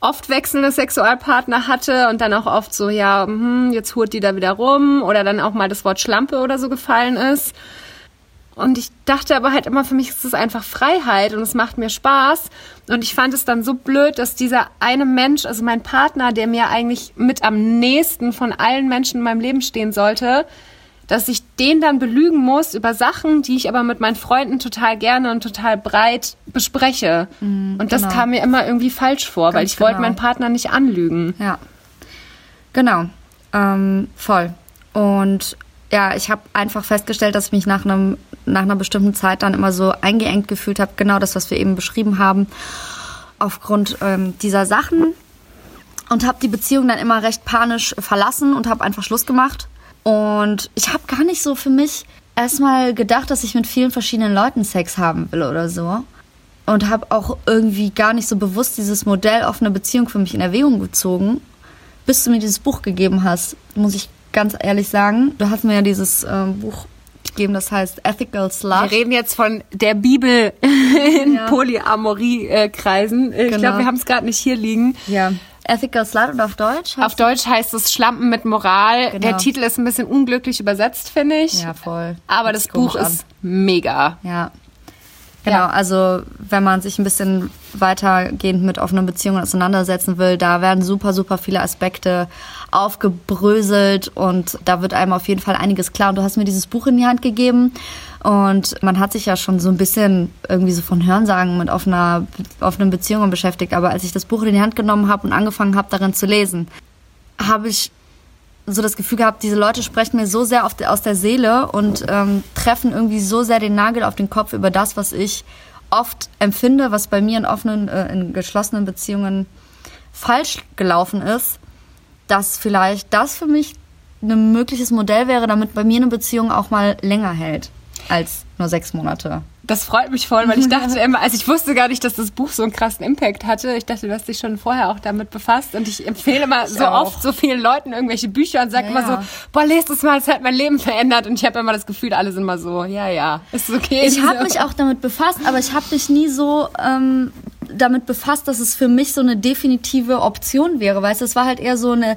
Speaker 1: oft wechselnde Sexualpartner hatte und dann auch oft so, ja, hm, jetzt hurt die da wieder rum oder dann auch mal das Wort Schlampe oder so gefallen ist. Und ich dachte aber halt immer, für mich ist es einfach Freiheit und es macht mir Spaß. Und ich fand es dann so blöd, dass dieser eine Mensch, also mein Partner, der mir eigentlich mit am nächsten von allen Menschen in meinem Leben stehen sollte, dass ich den dann belügen muss über Sachen, die ich aber mit meinen Freunden total gerne und total breit bespreche. Mhm, und das genau. kam mir immer irgendwie falsch vor, Ganz weil ich genau. wollte meinen Partner nicht anlügen.
Speaker 2: Ja. Genau. Ähm, voll. Und ja, ich habe einfach festgestellt, dass ich mich nach, einem, nach einer bestimmten Zeit dann immer so eingeengt gefühlt habe. Genau das, was wir eben beschrieben haben. Aufgrund ähm, dieser Sachen. Und habe die Beziehung dann immer recht panisch verlassen und habe einfach Schluss gemacht. Und ich habe gar nicht so für mich erstmal gedacht, dass ich mit vielen verschiedenen Leuten Sex haben will oder so. Und habe auch irgendwie gar nicht so bewusst dieses Modell offene Beziehung für mich in Erwägung gezogen, bis du mir dieses Buch gegeben hast, muss ich ganz ehrlich sagen. Du hast mir ja dieses ähm, Buch gegeben, das heißt Ethical Slut.
Speaker 1: Wir reden jetzt von der Bibel (laughs) in ja. Polyamorie-Kreisen. Ich genau. glaube, wir haben es gerade nicht hier liegen.
Speaker 2: Ja. Ethical Slut und auf Deutsch?
Speaker 1: Auf Deutsch heißt es Schlampen mit Moral. Genau. Der Titel ist ein bisschen unglücklich übersetzt, finde ich.
Speaker 2: Ja, voll.
Speaker 1: Aber das, das Buch ist mega.
Speaker 2: Ja. Genau, ja. also wenn man sich ein bisschen weitergehend mit offenen Beziehungen auseinandersetzen will, da werden super, super viele Aspekte aufgebröselt und da wird einem auf jeden Fall einiges klar. Und du hast mir dieses Buch in die Hand gegeben und man hat sich ja schon so ein bisschen irgendwie so von Hörensagen mit offener, offenen Beziehungen beschäftigt. Aber als ich das Buch in die Hand genommen habe und angefangen habe, darin zu lesen, habe ich so das Gefühl gehabt, diese Leute sprechen mir so sehr aus der Seele und ähm, treffen irgendwie so sehr den Nagel auf den Kopf über das, was ich oft empfinde, was bei mir in offenen, äh, in geschlossenen Beziehungen falsch gelaufen ist, dass vielleicht das für mich ein mögliches Modell wäre, damit bei mir eine Beziehung auch mal länger hält. als nur sechs Monate.
Speaker 1: Das freut mich voll, weil ich (laughs) dachte immer, also ich wusste gar nicht, dass das Buch so einen krassen Impact hatte. Ich dachte, du hast dich schon vorher auch damit befasst und ich empfehle immer so
Speaker 2: auch.
Speaker 1: oft so vielen Leuten irgendwelche Bücher und sage
Speaker 2: Ja,
Speaker 1: immer so, boah, lest es mal, es hat mein Leben verändert und ich habe immer das Gefühl, alle sind mal so, ja, ja, ist okay.
Speaker 2: Ich habe
Speaker 1: So.
Speaker 2: mich auch damit befasst, aber ich habe mich nie so ähm, damit befasst, dass es für mich so eine definitive Option wäre. Weißt du, es war halt eher so eine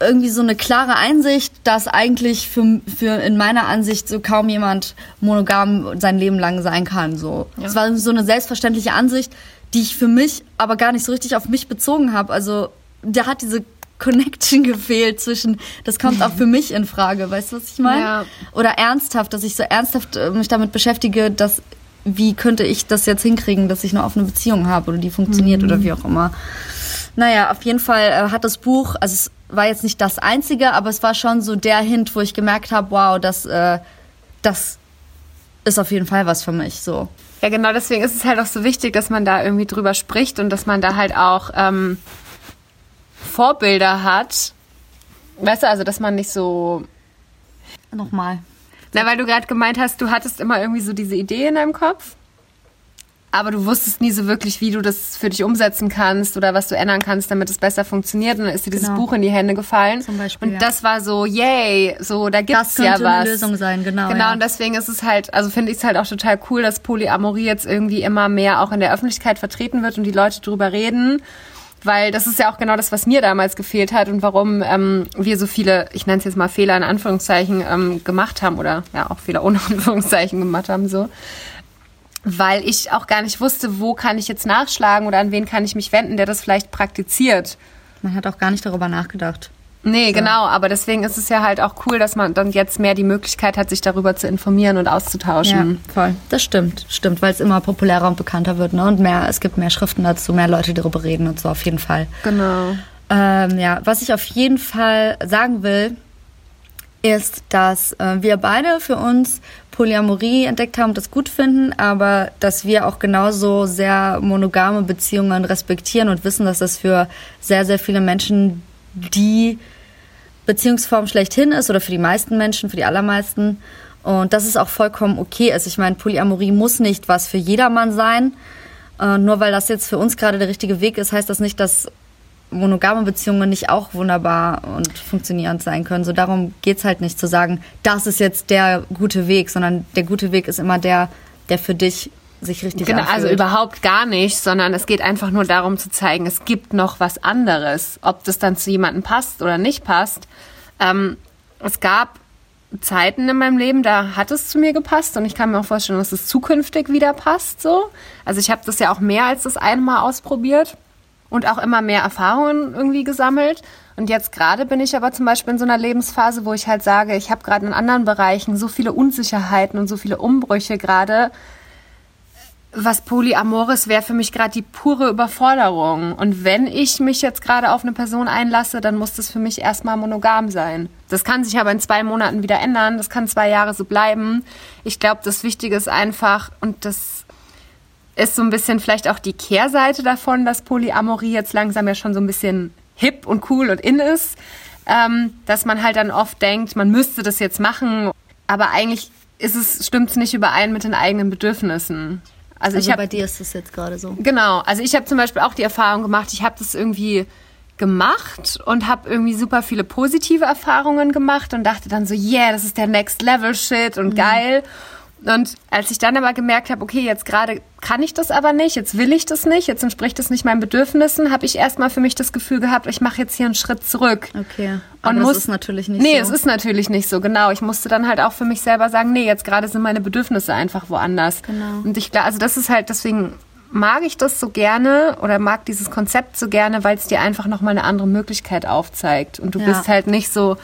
Speaker 2: irgendwie so eine klare Einsicht, dass eigentlich für, für in meiner Ansicht so kaum jemand monogam sein Leben lang sein kann. So, es war so eine selbstverständliche Ansicht, die ich für mich aber gar nicht so richtig auf mich bezogen habe. Also da hat diese Connection (laughs) gefehlt zwischen, das kommt auch für mich in Frage, weißt du, was ich meine?
Speaker 1: Ja.
Speaker 2: Oder ernsthaft, dass ich so ernsthaft äh, mich damit beschäftige, dass wie könnte ich das jetzt hinkriegen, dass ich eine offene Beziehung habe oder die funktioniert oder wie auch immer. Naja, auf jeden Fall äh, hat das Buch, also es war jetzt nicht das einzige, aber es war schon so der Hint, wo ich gemerkt habe, wow, das, äh, das ist auf jeden Fall was für mich. So.
Speaker 1: Ja, genau, deswegen ist es halt auch so wichtig, dass man da irgendwie drüber spricht und dass man da halt auch ähm, Vorbilder hat. Weißt du, also dass man nicht so.
Speaker 2: Nochmal.
Speaker 1: Na, weil du gerade gemeint hast, du hattest immer irgendwie so diese Idee in deinem Kopf, aber du wusstest nie so wirklich, wie du das für dich umsetzen kannst oder was du ändern kannst, damit es besser funktioniert. Und dann ist dir dieses
Speaker 2: Genau.
Speaker 1: Buch in die Hände gefallen.
Speaker 2: Zum Beispiel,
Speaker 1: Und
Speaker 2: ja.
Speaker 1: das war so, yay, so, da gibt's
Speaker 2: Das
Speaker 1: ja
Speaker 2: könnte
Speaker 1: was.
Speaker 2: eine Lösung sein, genau.
Speaker 1: Genau,
Speaker 2: ja.
Speaker 1: und deswegen ist es halt, also finde ich es halt auch total cool, dass Polyamorie jetzt irgendwie immer mehr auch in der Öffentlichkeit vertreten wird und die Leute drüber reden. Weil das ist ja auch genau das, was mir damals gefehlt hat und warum ähm, wir so viele, ich nenne es jetzt mal Fehler in Anführungszeichen, ähm, gemacht haben oder ja auch Fehler ohne (laughs) Anführungszeichen gemacht haben, so. Weil ich auch gar nicht wusste, wo kann ich jetzt nachschlagen oder an wen kann ich mich wenden, der das vielleicht praktiziert.
Speaker 2: Man hat auch gar nicht darüber nachgedacht.
Speaker 1: Nee, genau, aber deswegen ist es ja halt auch cool, dass man dann jetzt mehr die Möglichkeit hat, sich darüber zu informieren und auszutauschen.
Speaker 2: Ja, voll. Das stimmt, stimmt, weil es immer populärer und bekannter wird, ne? Und mehr, es gibt mehr Schriften dazu, mehr Leute die darüber reden und so auf jeden Fall.
Speaker 1: Genau.
Speaker 2: Ähm, ja, was ich auf jeden Fall sagen will, ist, dass äh, wir beide für uns Polyamorie entdeckt haben und das gut finden, aber dass wir auch genauso sehr monogame Beziehungen respektieren und wissen, dass das für sehr, sehr viele Menschen die Beziehungsform schlechthin ist oder für die meisten Menschen, für die allermeisten. Und dass es auch vollkommen okay ist. Ich meine, Polyamorie muss nicht was für jedermann sein. Äh, nur weil das jetzt für uns gerade der richtige Weg ist, heißt das nicht, dass monogame Beziehungen nicht auch wunderbar und funktionierend sein können. So darum geht's halt nicht zu sagen, das ist jetzt der gute Weg, sondern der gute Weg ist immer der, der für dich sich richtig
Speaker 1: Genau,
Speaker 2: anfühlt.
Speaker 1: also überhaupt gar nicht, sondern es geht einfach nur darum zu zeigen, es gibt noch was anderes. Ob das dann zu jemandem passt oder nicht passt. Ähm, es gab Zeiten in meinem Leben, da hat es zu mir gepasst und ich kann mir auch vorstellen, dass es zukünftig wieder passt. So, also ich habe das ja auch mehr als das eine Mal ausprobiert und auch immer mehr Erfahrungen irgendwie gesammelt. Und jetzt gerade bin ich aber zum Beispiel in so einer Lebensphase, wo ich halt sage, ich habe gerade in anderen Bereichen so viele Unsicherheiten und so viele Umbrüche gerade, was Polyamores wäre für mich gerade die pure Überforderung. Und wenn ich mich jetzt gerade auf eine Person einlasse, dann muss das für mich erstmal monogam sein. Das kann sich aber in zwei Monaten wieder ändern. Das kann zwei Jahre so bleiben. Ich glaube, das Wichtige ist einfach, und das ist so ein bisschen vielleicht auch die Kehrseite davon, dass Polyamorie jetzt langsam ja schon so ein bisschen hip und cool und in ist, ähm, dass man halt dann oft denkt, man müsste das jetzt machen, aber eigentlich ist es, stimmt es nicht überein mit den eigenen Bedürfnissen. Also,
Speaker 2: also
Speaker 1: ich habe
Speaker 2: bei dir ist das jetzt gerade so.
Speaker 1: Genau, also ich habe zum Beispiel auch die Erfahrung gemacht, ich habe das irgendwie gemacht und habe irgendwie super viele positive Erfahrungen gemacht und dachte dann so, yeah, das ist der Next Level Shit und geil. Und als ich dann aber gemerkt habe, okay, jetzt gerade kann ich das aber nicht, jetzt will ich das nicht, jetzt entspricht das nicht meinen Bedürfnissen, habe ich erstmal für mich das Gefühl gehabt, ich mache jetzt hier einen Schritt zurück.
Speaker 2: Okay. Aber
Speaker 1: Und
Speaker 2: das
Speaker 1: muss-
Speaker 2: ist natürlich nicht
Speaker 1: nee,
Speaker 2: so.
Speaker 1: es ist natürlich nicht so, genau. Ich musste dann halt auch für mich selber sagen, nee, jetzt gerade sind meine Bedürfnisse einfach woanders.
Speaker 2: Genau.
Speaker 1: Und ich glaube, also das ist halt, deswegen mag ich das so gerne oder mag dieses Konzept so gerne, weil es dir einfach nochmal eine andere Möglichkeit aufzeigt. Und du
Speaker 2: Ja.
Speaker 1: bist halt nicht so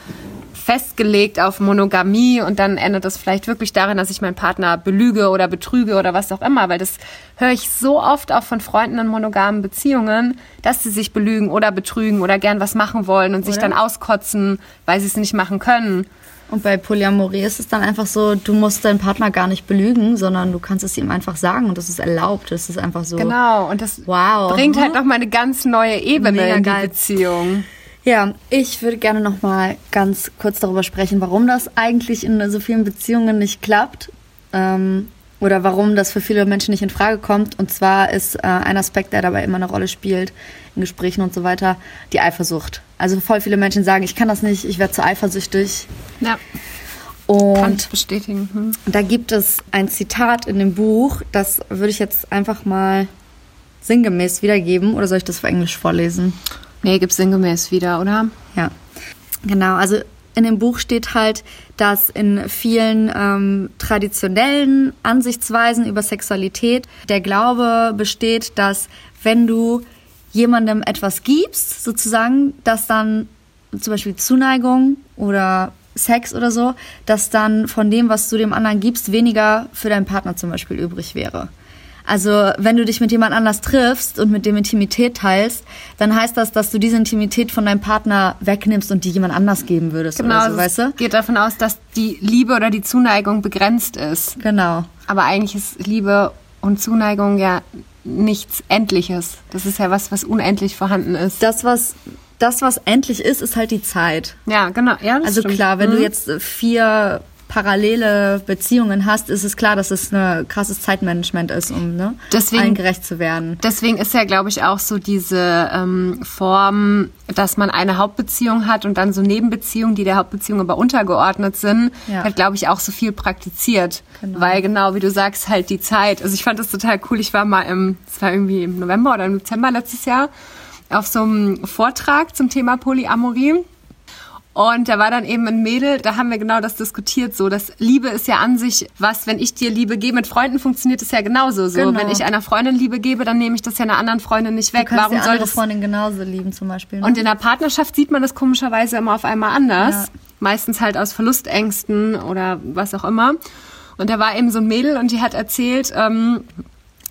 Speaker 1: festgelegt auf Monogamie und dann endet das vielleicht wirklich darin, dass ich meinen Partner belüge oder betrüge oder was auch immer, weil das höre ich so oft auch von Freunden in monogamen Beziehungen, dass sie sich belügen oder betrügen oder gern was machen wollen und sich
Speaker 2: Oder?
Speaker 1: dann auskotzen, weil sie es nicht machen können.
Speaker 2: Und bei Polyamorie ist es dann einfach so, du musst deinen Partner gar nicht belügen, sondern du kannst es ihm einfach sagen und das ist erlaubt. Das ist einfach so.
Speaker 1: Genau, und das
Speaker 2: Wow.
Speaker 1: bringt halt noch mal eine ganz neue Ebene
Speaker 2: Mega
Speaker 1: in die
Speaker 2: geil.
Speaker 1: Beziehung.
Speaker 2: Ja, ich würde gerne noch mal ganz kurz darüber sprechen, warum das eigentlich in so vielen Beziehungen nicht klappt ähm, oder warum das für viele Menschen nicht in Frage kommt. Und zwar ist äh, ein Aspekt, der dabei immer eine Rolle spielt in Gesprächen und so weiter, die Eifersucht. Also voll viele Menschen sagen, ich kann das nicht, ich werde zu eifersüchtig.
Speaker 1: Ja.
Speaker 2: Und
Speaker 1: Kann ich bestätigen. Hm.
Speaker 2: da gibt es ein Zitat in dem Buch, das würde ich jetzt einfach mal sinngemäß wiedergeben oder soll ich das auf Englisch vorlesen?
Speaker 1: Nee, gibt's sinngemäß wieder, oder?
Speaker 2: Ja, genau. Also in dem Buch steht halt, dass in vielen ähm, traditionellen Ansichtsweisen über Sexualität der Glaube besteht, dass wenn du jemandem etwas gibst, sozusagen, dass dann zum Beispiel Zuneigung oder Sex oder so, dass dann von dem, was du dem anderen gibst, weniger für deinen Partner zum Beispiel übrig wäre. Also wenn du dich mit jemand anders triffst und mit dem Intimität teilst, dann heißt das, dass du diese Intimität von deinem Partner wegnimmst und die jemand anders geben würdest
Speaker 1: Genau,
Speaker 2: oder so,
Speaker 1: also
Speaker 2: weißt du?
Speaker 1: geht davon aus, dass die Liebe oder die Zuneigung begrenzt ist.
Speaker 2: Genau.
Speaker 1: Aber eigentlich ist Liebe und Zuneigung ja nichts Endliches. Das ist ja was, was unendlich vorhanden ist.
Speaker 2: Das, was das, was endlich ist, ist halt die Zeit.
Speaker 1: Ja, genau. Ja,
Speaker 2: Also
Speaker 1: stimmt.
Speaker 2: klar, wenn
Speaker 1: Mhm.
Speaker 2: du jetzt vier parallele Beziehungen hast, ist es klar, dass es ein krasses Zeitmanagement ist, um ne,
Speaker 1: Deswegen-
Speaker 2: allen gerecht zu werden.
Speaker 1: Deswegen ist ja, glaube ich, auch so diese ähm, Form, dass man eine Hauptbeziehung hat und dann so Nebenbeziehungen, die der Hauptbeziehung aber untergeordnet sind,
Speaker 2: Ja.
Speaker 1: hat, glaube ich, auch so viel praktiziert.
Speaker 2: Genau.
Speaker 1: Weil genau, wie du sagst, halt die Zeit. Also ich fand das total cool. Ich war mal im, es war irgendwie im November oder im Dezember letztes Jahr, auf so einem Vortrag zum Thema Polyamorie. Und da war dann eben ein Mädel, da haben wir genau das diskutiert, so, dass Liebe ist ja an sich was, wenn ich dir Liebe gebe, mit Freunden funktioniert es ja genauso so.
Speaker 2: Genau.
Speaker 1: Wenn ich einer Freundin Liebe gebe, dann nehme ich das ja einer anderen Freundin nicht weg.
Speaker 2: Du kannst
Speaker 1: Warum
Speaker 2: die
Speaker 1: soll das?
Speaker 2: Freundin genauso lieben zum Beispiel. Ne?
Speaker 1: Und in der Partnerschaft sieht man das komischerweise immer auf einmal anders.
Speaker 2: Ja.
Speaker 1: Meistens halt aus Verlustängsten oder was auch immer. Und da war eben so ein Mädel und die hat erzählt, ähm,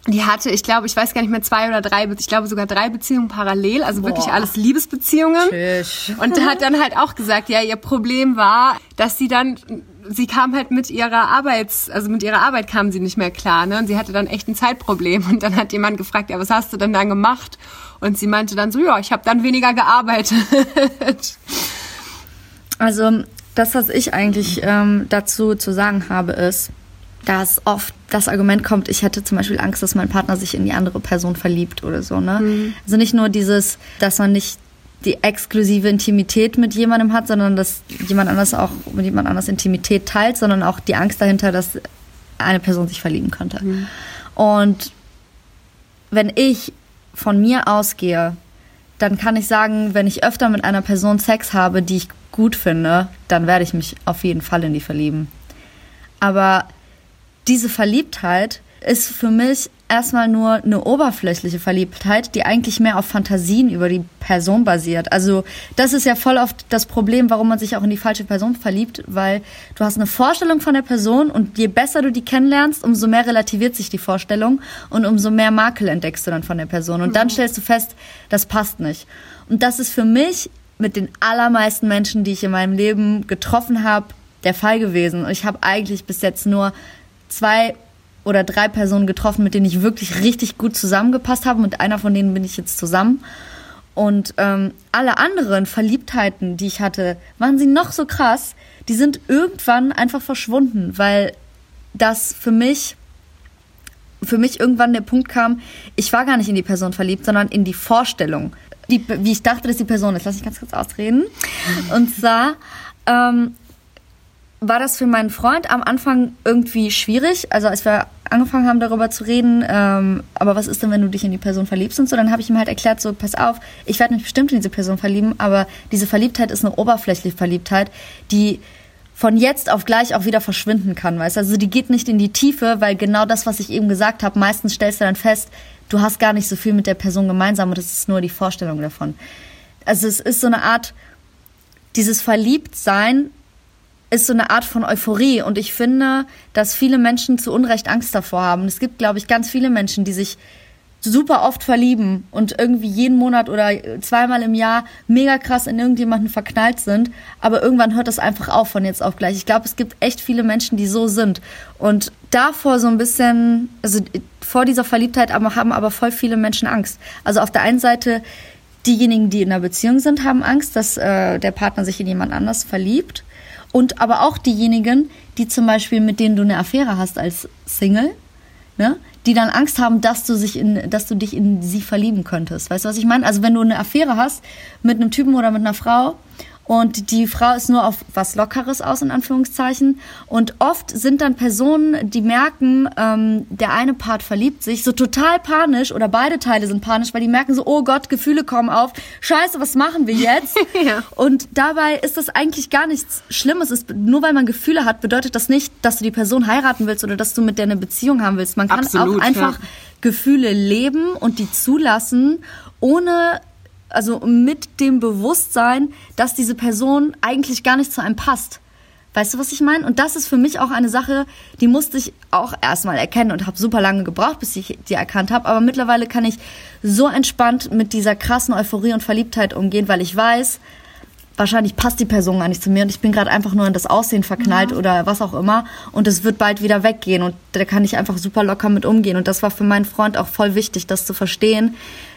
Speaker 1: die hatte, ich glaube, ich weiß gar nicht mehr, zwei oder drei, ich glaube sogar drei Beziehungen parallel, also wirklich
Speaker 2: Boah.
Speaker 1: alles Liebesbeziehungen.
Speaker 2: Tschüss.
Speaker 1: Und hat dann halt auch gesagt, ja, ihr Problem war, dass sie dann, sie kam halt mit ihrer Arbeits, also mit ihrer Arbeit kam sie nicht mehr klar, ne? Und sie hatte dann echt ein Zeitproblem. Und dann hat jemand gefragt, ja, was hast du denn dann gemacht? Und sie meinte dann so, ja, ich habe dann weniger gearbeitet.
Speaker 2: Also das, was ich eigentlich ähm, dazu zu sagen habe, ist, dass oft das Argument kommt, ich hätte zum Beispiel Angst, dass mein Partner sich in die andere Person verliebt oder so. Ne? Also nicht nur dieses, dass man nicht die exklusive Intimität mit jemandem hat, sondern dass jemand anders auch mit jemand anders Intimität teilt, sondern auch die Angst dahinter, dass eine Person sich verlieben könnte. Und wenn ich von mir ausgehe, dann kann ich sagen, wenn ich öfter mit einer Person Sex habe, die ich gut finde, dann werde ich mich auf jeden Fall in die verlieben. Aber diese Verliebtheit ist für mich erstmal nur eine oberflächliche Verliebtheit, die eigentlich mehr auf Fantasien über die Person basiert. Also das ist ja voll oft das Problem, warum man sich auch in die falsche Person verliebt, weil du hast eine Vorstellung von der Person und je besser du die kennenlernst, umso mehr relativiert sich die Vorstellung und umso mehr Makel entdeckst du dann von der Person. Und dann stellst du fest, das passt nicht. Und das ist für mich mit den allermeisten Menschen, die ich in meinem Leben getroffen habe, der Fall gewesen. Und ich habe eigentlich bis jetzt nur zwei oder drei Personen getroffen, mit denen ich wirklich richtig gut zusammengepasst habe. Mit einer von denen bin ich jetzt zusammen. Und ähm, alle anderen Verliebtheiten, die ich hatte, waren sie noch so krass, die sind irgendwann einfach verschwunden, weil das für mich für mich irgendwann der Punkt kam, ich war gar nicht in die Person verliebt, sondern in die Vorstellung, die, wie ich dachte, dass die Person ist. Lass mich ganz kurz ausreden. Und zwar ähm, war das für meinen Freund am Anfang irgendwie schwierig. Also als wir angefangen haben, darüber zu reden, ähm, aber was ist denn, wenn du dich in die Person verliebst und so, dann habe ich ihm halt erklärt, so, pass auf, ich werde mich bestimmt in diese Person verlieben, aber diese Verliebtheit ist eine oberflächliche Verliebtheit, die von jetzt auf gleich auch wieder verschwinden kann, weißt du? Also die geht nicht in die Tiefe, weil genau das, was ich eben gesagt habe, meistens stellst du dann fest, du hast gar nicht so viel mit der Person gemeinsam und es ist nur die Vorstellung davon. Also es ist so eine Art, dieses Verliebtsein ist so eine Art von Euphorie und ich finde, dass viele Menschen zu Unrecht Angst davor haben. Es gibt, glaube ich, ganz viele Menschen, die sich super oft verlieben und irgendwie jeden Monat oder zweimal im Jahr mega krass in irgendjemanden verknallt sind, aber irgendwann hört das einfach auf von jetzt auf gleich. Ich glaube, es gibt echt viele Menschen, die so sind und davor so ein bisschen, also vor dieser Verliebtheit aber haben aber voll viele Menschen Angst. Also auf der einen Seite diejenigen, die in einer Beziehung sind, haben Angst, dass äh, der Partner sich in jemand anders verliebt. Und aber auch diejenigen, die zum Beispiel, mit denen du eine Affäre hast als Single, ne? die dann Angst haben, dass du, sich in, dass du dich in sie verlieben könntest. Weißt du, was ich meine? Also wenn du eine Affäre hast mit einem Typen oder mit einer Frau und die Frau ist nur auf was Lockeres aus, in Anführungszeichen. Und oft sind dann Personen, die merken, ähm, der eine Part verliebt sich, so total panisch oder beide Teile sind panisch, weil die merken so, oh Gott, Gefühle kommen auf. Scheiße, was machen wir jetzt? (laughs) ja. Und dabei ist das eigentlich gar nichts Schlimmes. Ist, nur weil man Gefühle hat, bedeutet das nicht, dass du die Person heiraten willst oder dass du mit der eine Beziehung haben willst. Man kann Absolut, auch einfach ja. Gefühle leben und die zulassen, ohne also mit dem Bewusstsein, dass diese Person eigentlich gar nicht zu einem passt. Weißt du, was ich meine? Und das ist für mich auch eine Sache, die musste ich auch erstmal erkennen und habe super lange gebraucht, bis ich die erkannt habe. Aber mittlerweile kann ich so entspannt mit dieser krassen Euphorie und Verliebtheit umgehen, weil ich weiß, wahrscheinlich passt die Person gar nicht zu mir und ich bin gerade einfach nur in das Aussehen verknallt ja. oder was auch immer und es wird bald wieder weggehen und da kann ich einfach super locker mit umgehen und das war für meinen Freund auch voll wichtig, das zu verstehen,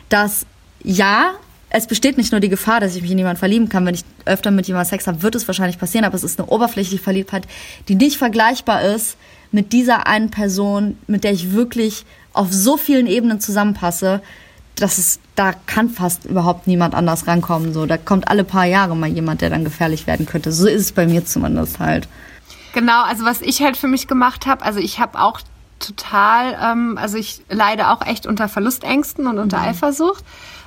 Speaker 2: dass ja, es besteht nicht nur die Gefahr, dass ich mich in jemanden verlieben kann. Wenn ich öfter mit jemandem Sex habe, wird es wahrscheinlich passieren, aber es ist eine oberflächliche Verliebtheit, die nicht vergleichbar ist mit dieser einen Person, mit der ich wirklich auf so vielen Ebenen zusammenpasse, dass es, da kann fast überhaupt niemand anders rankommen. So, da kommt alle paar Jahre mal jemand, der dann gefährlich werden könnte. So ist es bei mir zumindest halt.
Speaker 1: Genau, also was ich halt für mich gemacht habe, also ich habe auch total, ähm, also ich leide auch echt unter Verlustängsten und unter mhm. Eifersucht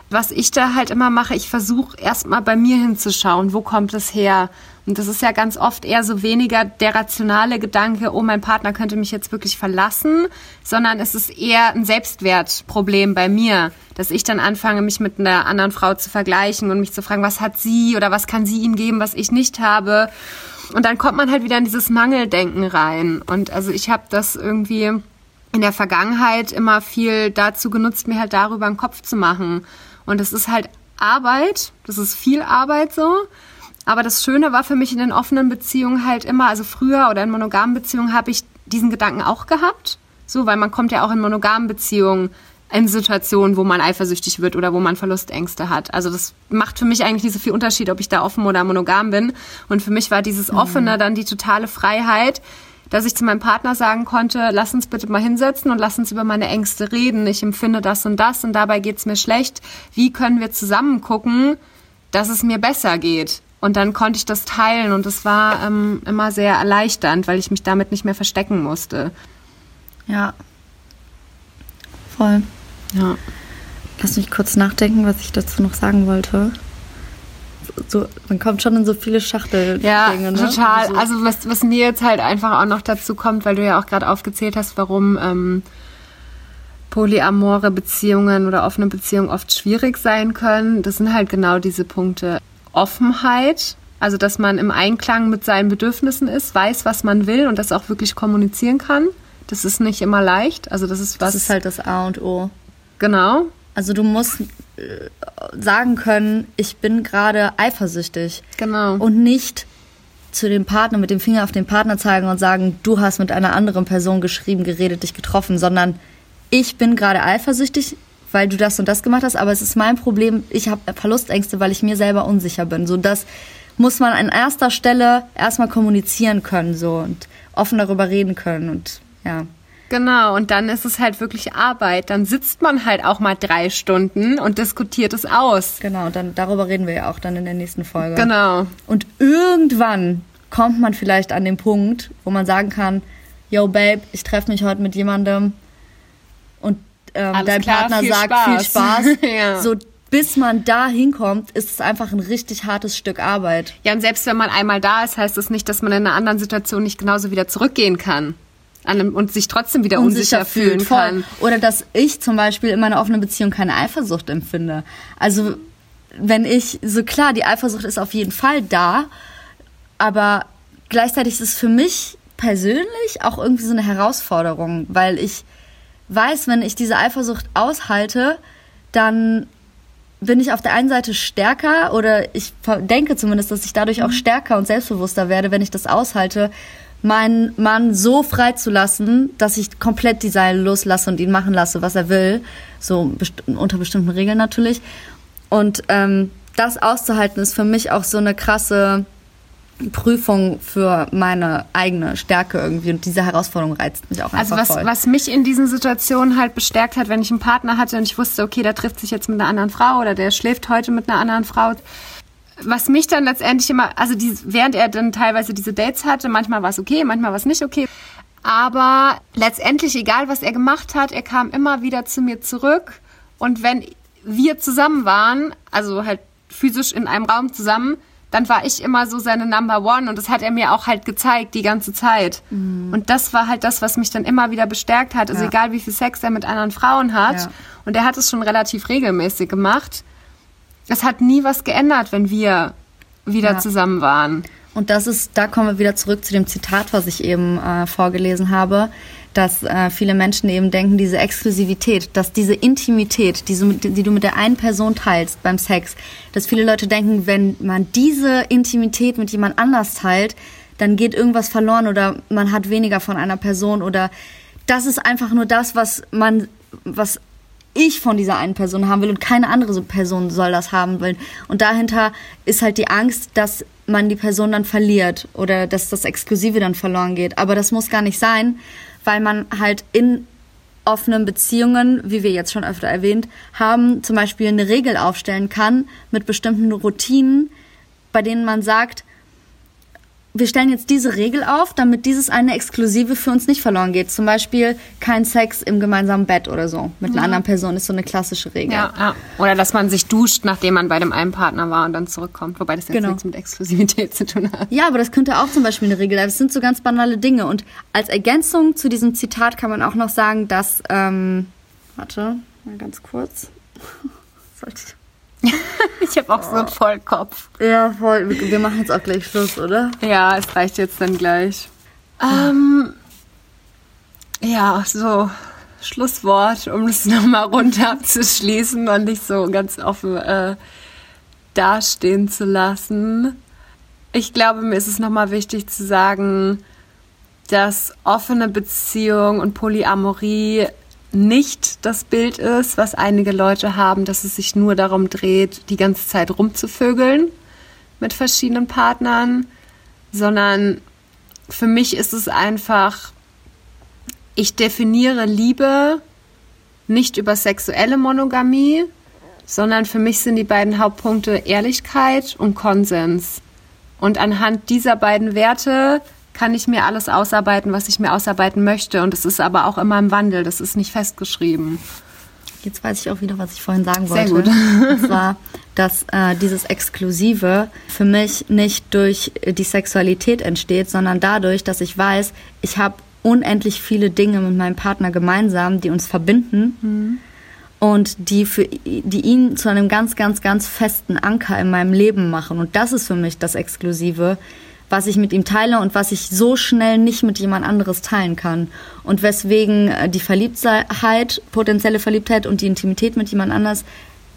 Speaker 1: was ich da halt immer mache, ich versuche erstmal bei mir hinzuschauen, wo kommt es her? Und das ist ja ganz oft eher so weniger der rationale Gedanke, oh, mein Partner könnte mich jetzt wirklich verlassen, sondern es ist eher ein Selbstwertproblem bei mir, dass ich dann anfange, mich mit einer anderen Frau zu vergleichen und mich zu fragen, was hat sie oder was kann sie ihm geben, was ich nicht habe. Und dann kommt man halt wieder in dieses Mangeldenken rein. Und also ich habe das irgendwie in der Vergangenheit immer viel dazu genutzt, mir halt darüber einen Kopf zu machen und es ist halt Arbeit, das ist viel Arbeit so. Aber das Schöne war für mich in den offenen Beziehungen halt immer, also früher oder in monogamen Beziehungen habe ich diesen Gedanken auch gehabt. So, weil man kommt ja auch in monogamen Beziehungen in Situationen, wo man eifersüchtig wird oder wo man Verlustängste hat. Also das macht für mich eigentlich nicht so viel Unterschied, ob ich da offen oder monogam bin. Und für mich war dieses mhm. Offene dann die totale Freiheit, dass ich zu meinem Partner sagen konnte, lass uns bitte mal hinsetzen und lass uns über meine Ängste reden. Ich empfinde das und das und dabei geht's mir schlecht. Wie können wir zusammen gucken, dass es mir besser geht? Und dann konnte ich das teilen und es war ähm, immer sehr erleichternd, weil ich mich damit nicht mehr verstecken musste.
Speaker 2: Ja. Voll. Ja. Lass mich kurz nachdenken, was ich dazu noch sagen wollte so, man kommt schon in so viele Schachtel.
Speaker 1: Ja, ne? total. So. Also was, was mir jetzt halt einfach auch noch dazu kommt, weil du ja auch gerade aufgezählt hast, warum ähm, polyamore Beziehungen oder offene Beziehungen oft schwierig sein können. Das sind halt genau diese Punkte. Offenheit, also dass man im Einklang mit seinen Bedürfnissen ist, weiß, was man will und das auch wirklich kommunizieren kann. Das ist nicht immer leicht. Also das ist was.
Speaker 2: Das ist halt das A und O.
Speaker 1: Genau.
Speaker 2: Also du musst äh, sagen können, ich bin gerade eifersüchtig.
Speaker 1: Genau.
Speaker 2: Und nicht zu dem Partner mit dem Finger auf den Partner zeigen und sagen, du hast mit einer anderen Person geschrieben, geredet, dich getroffen, sondern ich bin gerade eifersüchtig, weil du das und das gemacht hast, aber es ist mein Problem, ich habe Verlustängste, weil ich mir selber unsicher bin. So das muss man an erster Stelle erstmal kommunizieren können so und offen darüber reden können und ja.
Speaker 1: Genau, und dann ist es halt wirklich Arbeit. Dann sitzt man halt auch mal drei Stunden und diskutiert es aus.
Speaker 2: Genau, dann darüber reden wir ja auch dann in der nächsten Folge.
Speaker 1: Genau.
Speaker 2: Und irgendwann kommt man vielleicht an den Punkt, wo man sagen kann, yo Babe, ich treffe mich heute mit jemandem und ähm, dein klar, Partner viel sagt Spaß. viel Spaß. (laughs) ja. So bis man da hinkommt, ist es einfach ein richtig hartes Stück Arbeit.
Speaker 1: Ja, und selbst wenn man einmal da ist, heißt das nicht, dass man in einer anderen Situation nicht genauso wieder zurückgehen kann einem, und sich trotzdem wieder unsicher, unsicher fühlen fühlt, kann.
Speaker 2: Oder dass ich zum Beispiel in meiner offenen Beziehung keine Eifersucht empfinde. Also wenn ich, so klar, die Eifersucht ist auf jeden Fall da, aber gleichzeitig ist es für mich persönlich auch irgendwie so eine Herausforderung, weil ich weiß, wenn ich diese Eifersucht aushalte, dann bin ich auf der einen Seite stärker oder ich denke zumindest, dass ich dadurch auch mhm. stärker und selbstbewusster werde, wenn ich das aushalte meinen Mann so freizulassen, dass ich komplett die Seile loslasse und ihn machen lasse, was er will. So best unter bestimmten Regeln natürlich. Und ähm, das auszuhalten ist für mich auch so eine krasse Prüfung für meine eigene Stärke irgendwie. Und diese Herausforderung reizt mich auch
Speaker 1: Also
Speaker 2: einfach
Speaker 1: was,
Speaker 2: voll.
Speaker 1: was mich in diesen Situationen halt bestärkt hat, wenn ich einen Partner hatte und ich wusste, okay, der trifft sich jetzt mit einer anderen Frau oder der schläft heute mit einer anderen Frau. Was mich dann letztendlich immer, also die, während er dann teilweise diese Dates hatte, manchmal war es okay, manchmal war es nicht okay. Aber letztendlich, egal was er gemacht hat, er kam immer wieder zu mir zurück. Und wenn wir zusammen waren, also halt physisch in einem Raum zusammen, dann war ich immer so seine Number One und das hat er mir auch halt gezeigt die ganze Zeit. Und das war halt das, was mich dann immer wieder bestärkt hat. Also
Speaker 2: Ja.
Speaker 1: egal wie viel Sex er mit anderen Frauen hat.
Speaker 2: Ja.
Speaker 1: Und er hat es schon relativ regelmäßig gemacht. Es hat nie was geändert, wenn wir wieder
Speaker 2: Ja.
Speaker 1: zusammen waren.
Speaker 2: Und das ist, da kommen wir wieder zurück zu dem Zitat, was ich eben äh, vorgelesen habe, dass äh, viele Menschen eben denken, diese Exklusivität, dass diese Intimität, die, die du mit der einen Person teilst beim Sex, dass viele Leute denken, wenn man diese Intimität mit jemand anders teilt, dann geht irgendwas verloren oder man hat weniger von einer Person oder das ist einfach nur das, was man, was ich von dieser einen Person haben will und keine andere so Person soll das haben will. Und dahinter ist halt die Angst, dass man die Person dann verliert oder dass das Exklusive dann verloren geht. Aber das muss gar nicht sein, weil man halt in offenen Beziehungen, wie wir jetzt schon öfter erwähnt haben, zum Beispiel eine Regel aufstellen kann mit bestimmten Routinen, bei denen man sagt, wir stellen jetzt diese Regel auf, damit dieses eine Exklusive für uns nicht verloren geht. Zum Beispiel kein Sex im gemeinsamen Bett oder so. Mit einer anderen Person ist so eine klassische Regel.
Speaker 1: Ja, ja. Oder dass man sich duscht, nachdem man bei dem einen Partner war und dann zurückkommt. Wobei das jetzt
Speaker 2: Genau.
Speaker 1: nichts mit Exklusivität zu tun hat.
Speaker 2: Ja, aber das könnte auch zum Beispiel eine Regel sein. Das sind so ganz banale Dinge. Und als Ergänzung zu diesem Zitat kann man auch noch sagen, dass, ähm, warte, mal ganz kurz. (laughs) Sollte ich- (laughs)
Speaker 1: Ich habe auch so einen Vollkopf.
Speaker 2: Ja, voll. Wir wir machen jetzt auch gleich Schluss, oder?
Speaker 1: Ja, es reicht jetzt dann gleich. Ähm, ja, so Schlusswort, um das (laughs) nochmal runter abzuschließen und nicht so ganz offen äh, dastehen zu lassen. Ich glaube, mir ist es nochmal wichtig zu sagen, dass offene Beziehung und Polyamorie nicht das Bild ist, was einige Leute haben, dass es sich nur darum dreht, die ganze Zeit rumzuvögeln mit verschiedenen Partnern, sondern für mich ist es einfach, ich definiere Liebe nicht über sexuelle Monogamie, sondern für mich sind die beiden Hauptpunkte Ehrlichkeit und Konsens. Und anhand dieser beiden Werte kann ich mir alles ausarbeiten, was ich mir ausarbeiten möchte. Und es ist aber auch immer im Wandel, das ist nicht festgeschrieben.
Speaker 2: Jetzt weiß ich auch wieder, was ich vorhin sagen
Speaker 1: Sehr
Speaker 2: wollte.
Speaker 1: gut. (laughs)
Speaker 2: Und zwar, dass äh, dieses Exklusive für mich nicht durch die Sexualität entsteht, sondern dadurch, dass ich weiß, ich habe unendlich viele Dinge mit meinem Partner gemeinsam, die uns verbinden und die für die ihn zu einem ganz, ganz, ganz festen Anker in meinem Leben machen. Und das ist für mich das Exklusive, was ich mit ihm teile und was ich so schnell nicht mit jemand anderes teilen kann. Und weswegen äh, die Verliebtheit, potenzielle Verliebtheit und die Intimität mit jemand anders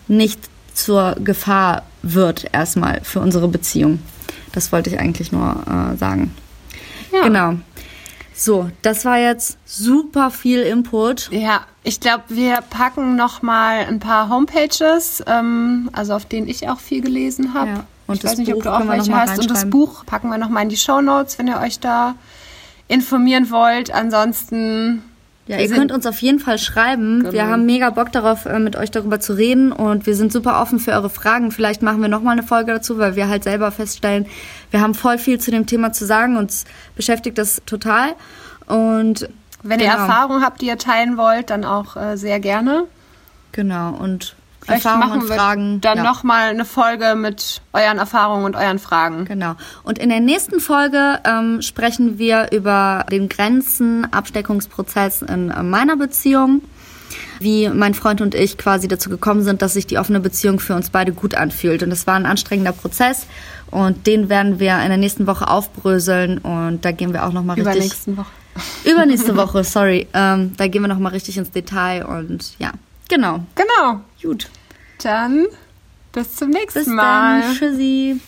Speaker 2: nicht zur Gefahr wird erstmal für unsere Beziehung. Das wollte ich eigentlich nur äh, sagen.
Speaker 1: Ja.
Speaker 2: Genau. So, das war jetzt super viel Input.
Speaker 1: Ja, ich glaube, wir packen noch mal ein paar Homepages, ähm, also auf denen ich auch viel gelesen habe.
Speaker 2: Ja, und
Speaker 1: ich
Speaker 2: das
Speaker 1: weiß nicht, ob
Speaker 2: Buch
Speaker 1: du auch
Speaker 2: wir
Speaker 1: welche hast. Und das. Buch packen wir noch mal in die Show Notes, wenn ihr euch da informieren wollt. Ansonsten
Speaker 2: Ja,
Speaker 1: Wir
Speaker 2: ihr könnt uns auf jeden Fall schreiben. Wir
Speaker 1: Genau.
Speaker 2: haben mega Bock darauf, äh, mit euch darüber zu reden und wir sind super offen für eure Fragen. Vielleicht machen wir nochmal eine Folge dazu, weil wir halt selber feststellen, wir haben voll viel zu dem Thema zu sagen. Uns beschäftigt das total. Und
Speaker 1: Wenn ihr
Speaker 2: genau,
Speaker 1: Erfahrungen habt, die ihr teilen wollt, dann auch äh, sehr gerne.
Speaker 2: Genau, und
Speaker 1: Vielleicht
Speaker 2: Erfahrungen
Speaker 1: machen wir
Speaker 2: Fragen.
Speaker 1: dann
Speaker 2: ja.
Speaker 1: noch mal eine Folge mit euren Erfahrungen und euren Fragen.
Speaker 2: Genau. Und in der nächsten Folge ähm, sprechen wir über den Grenzen-Absteckungsprozess in äh, meiner Beziehung. Wie mein Freund und ich quasi dazu gekommen sind, dass sich die offene Beziehung für uns beide gut anfühlt. Und es war ein anstrengender Prozess und den werden wir in der nächsten Woche aufbröseln und da gehen wir auch nochmal richtig.
Speaker 1: Übernächsten Woche. (laughs)
Speaker 2: Übernächste Woche, sorry. Ähm, da gehen wir nochmal richtig ins Detail und ja, genau.
Speaker 1: Genau.
Speaker 2: Gut.
Speaker 1: Dann bis zum nächsten
Speaker 2: Bis
Speaker 1: Mal.
Speaker 2: dann. Tschüssi.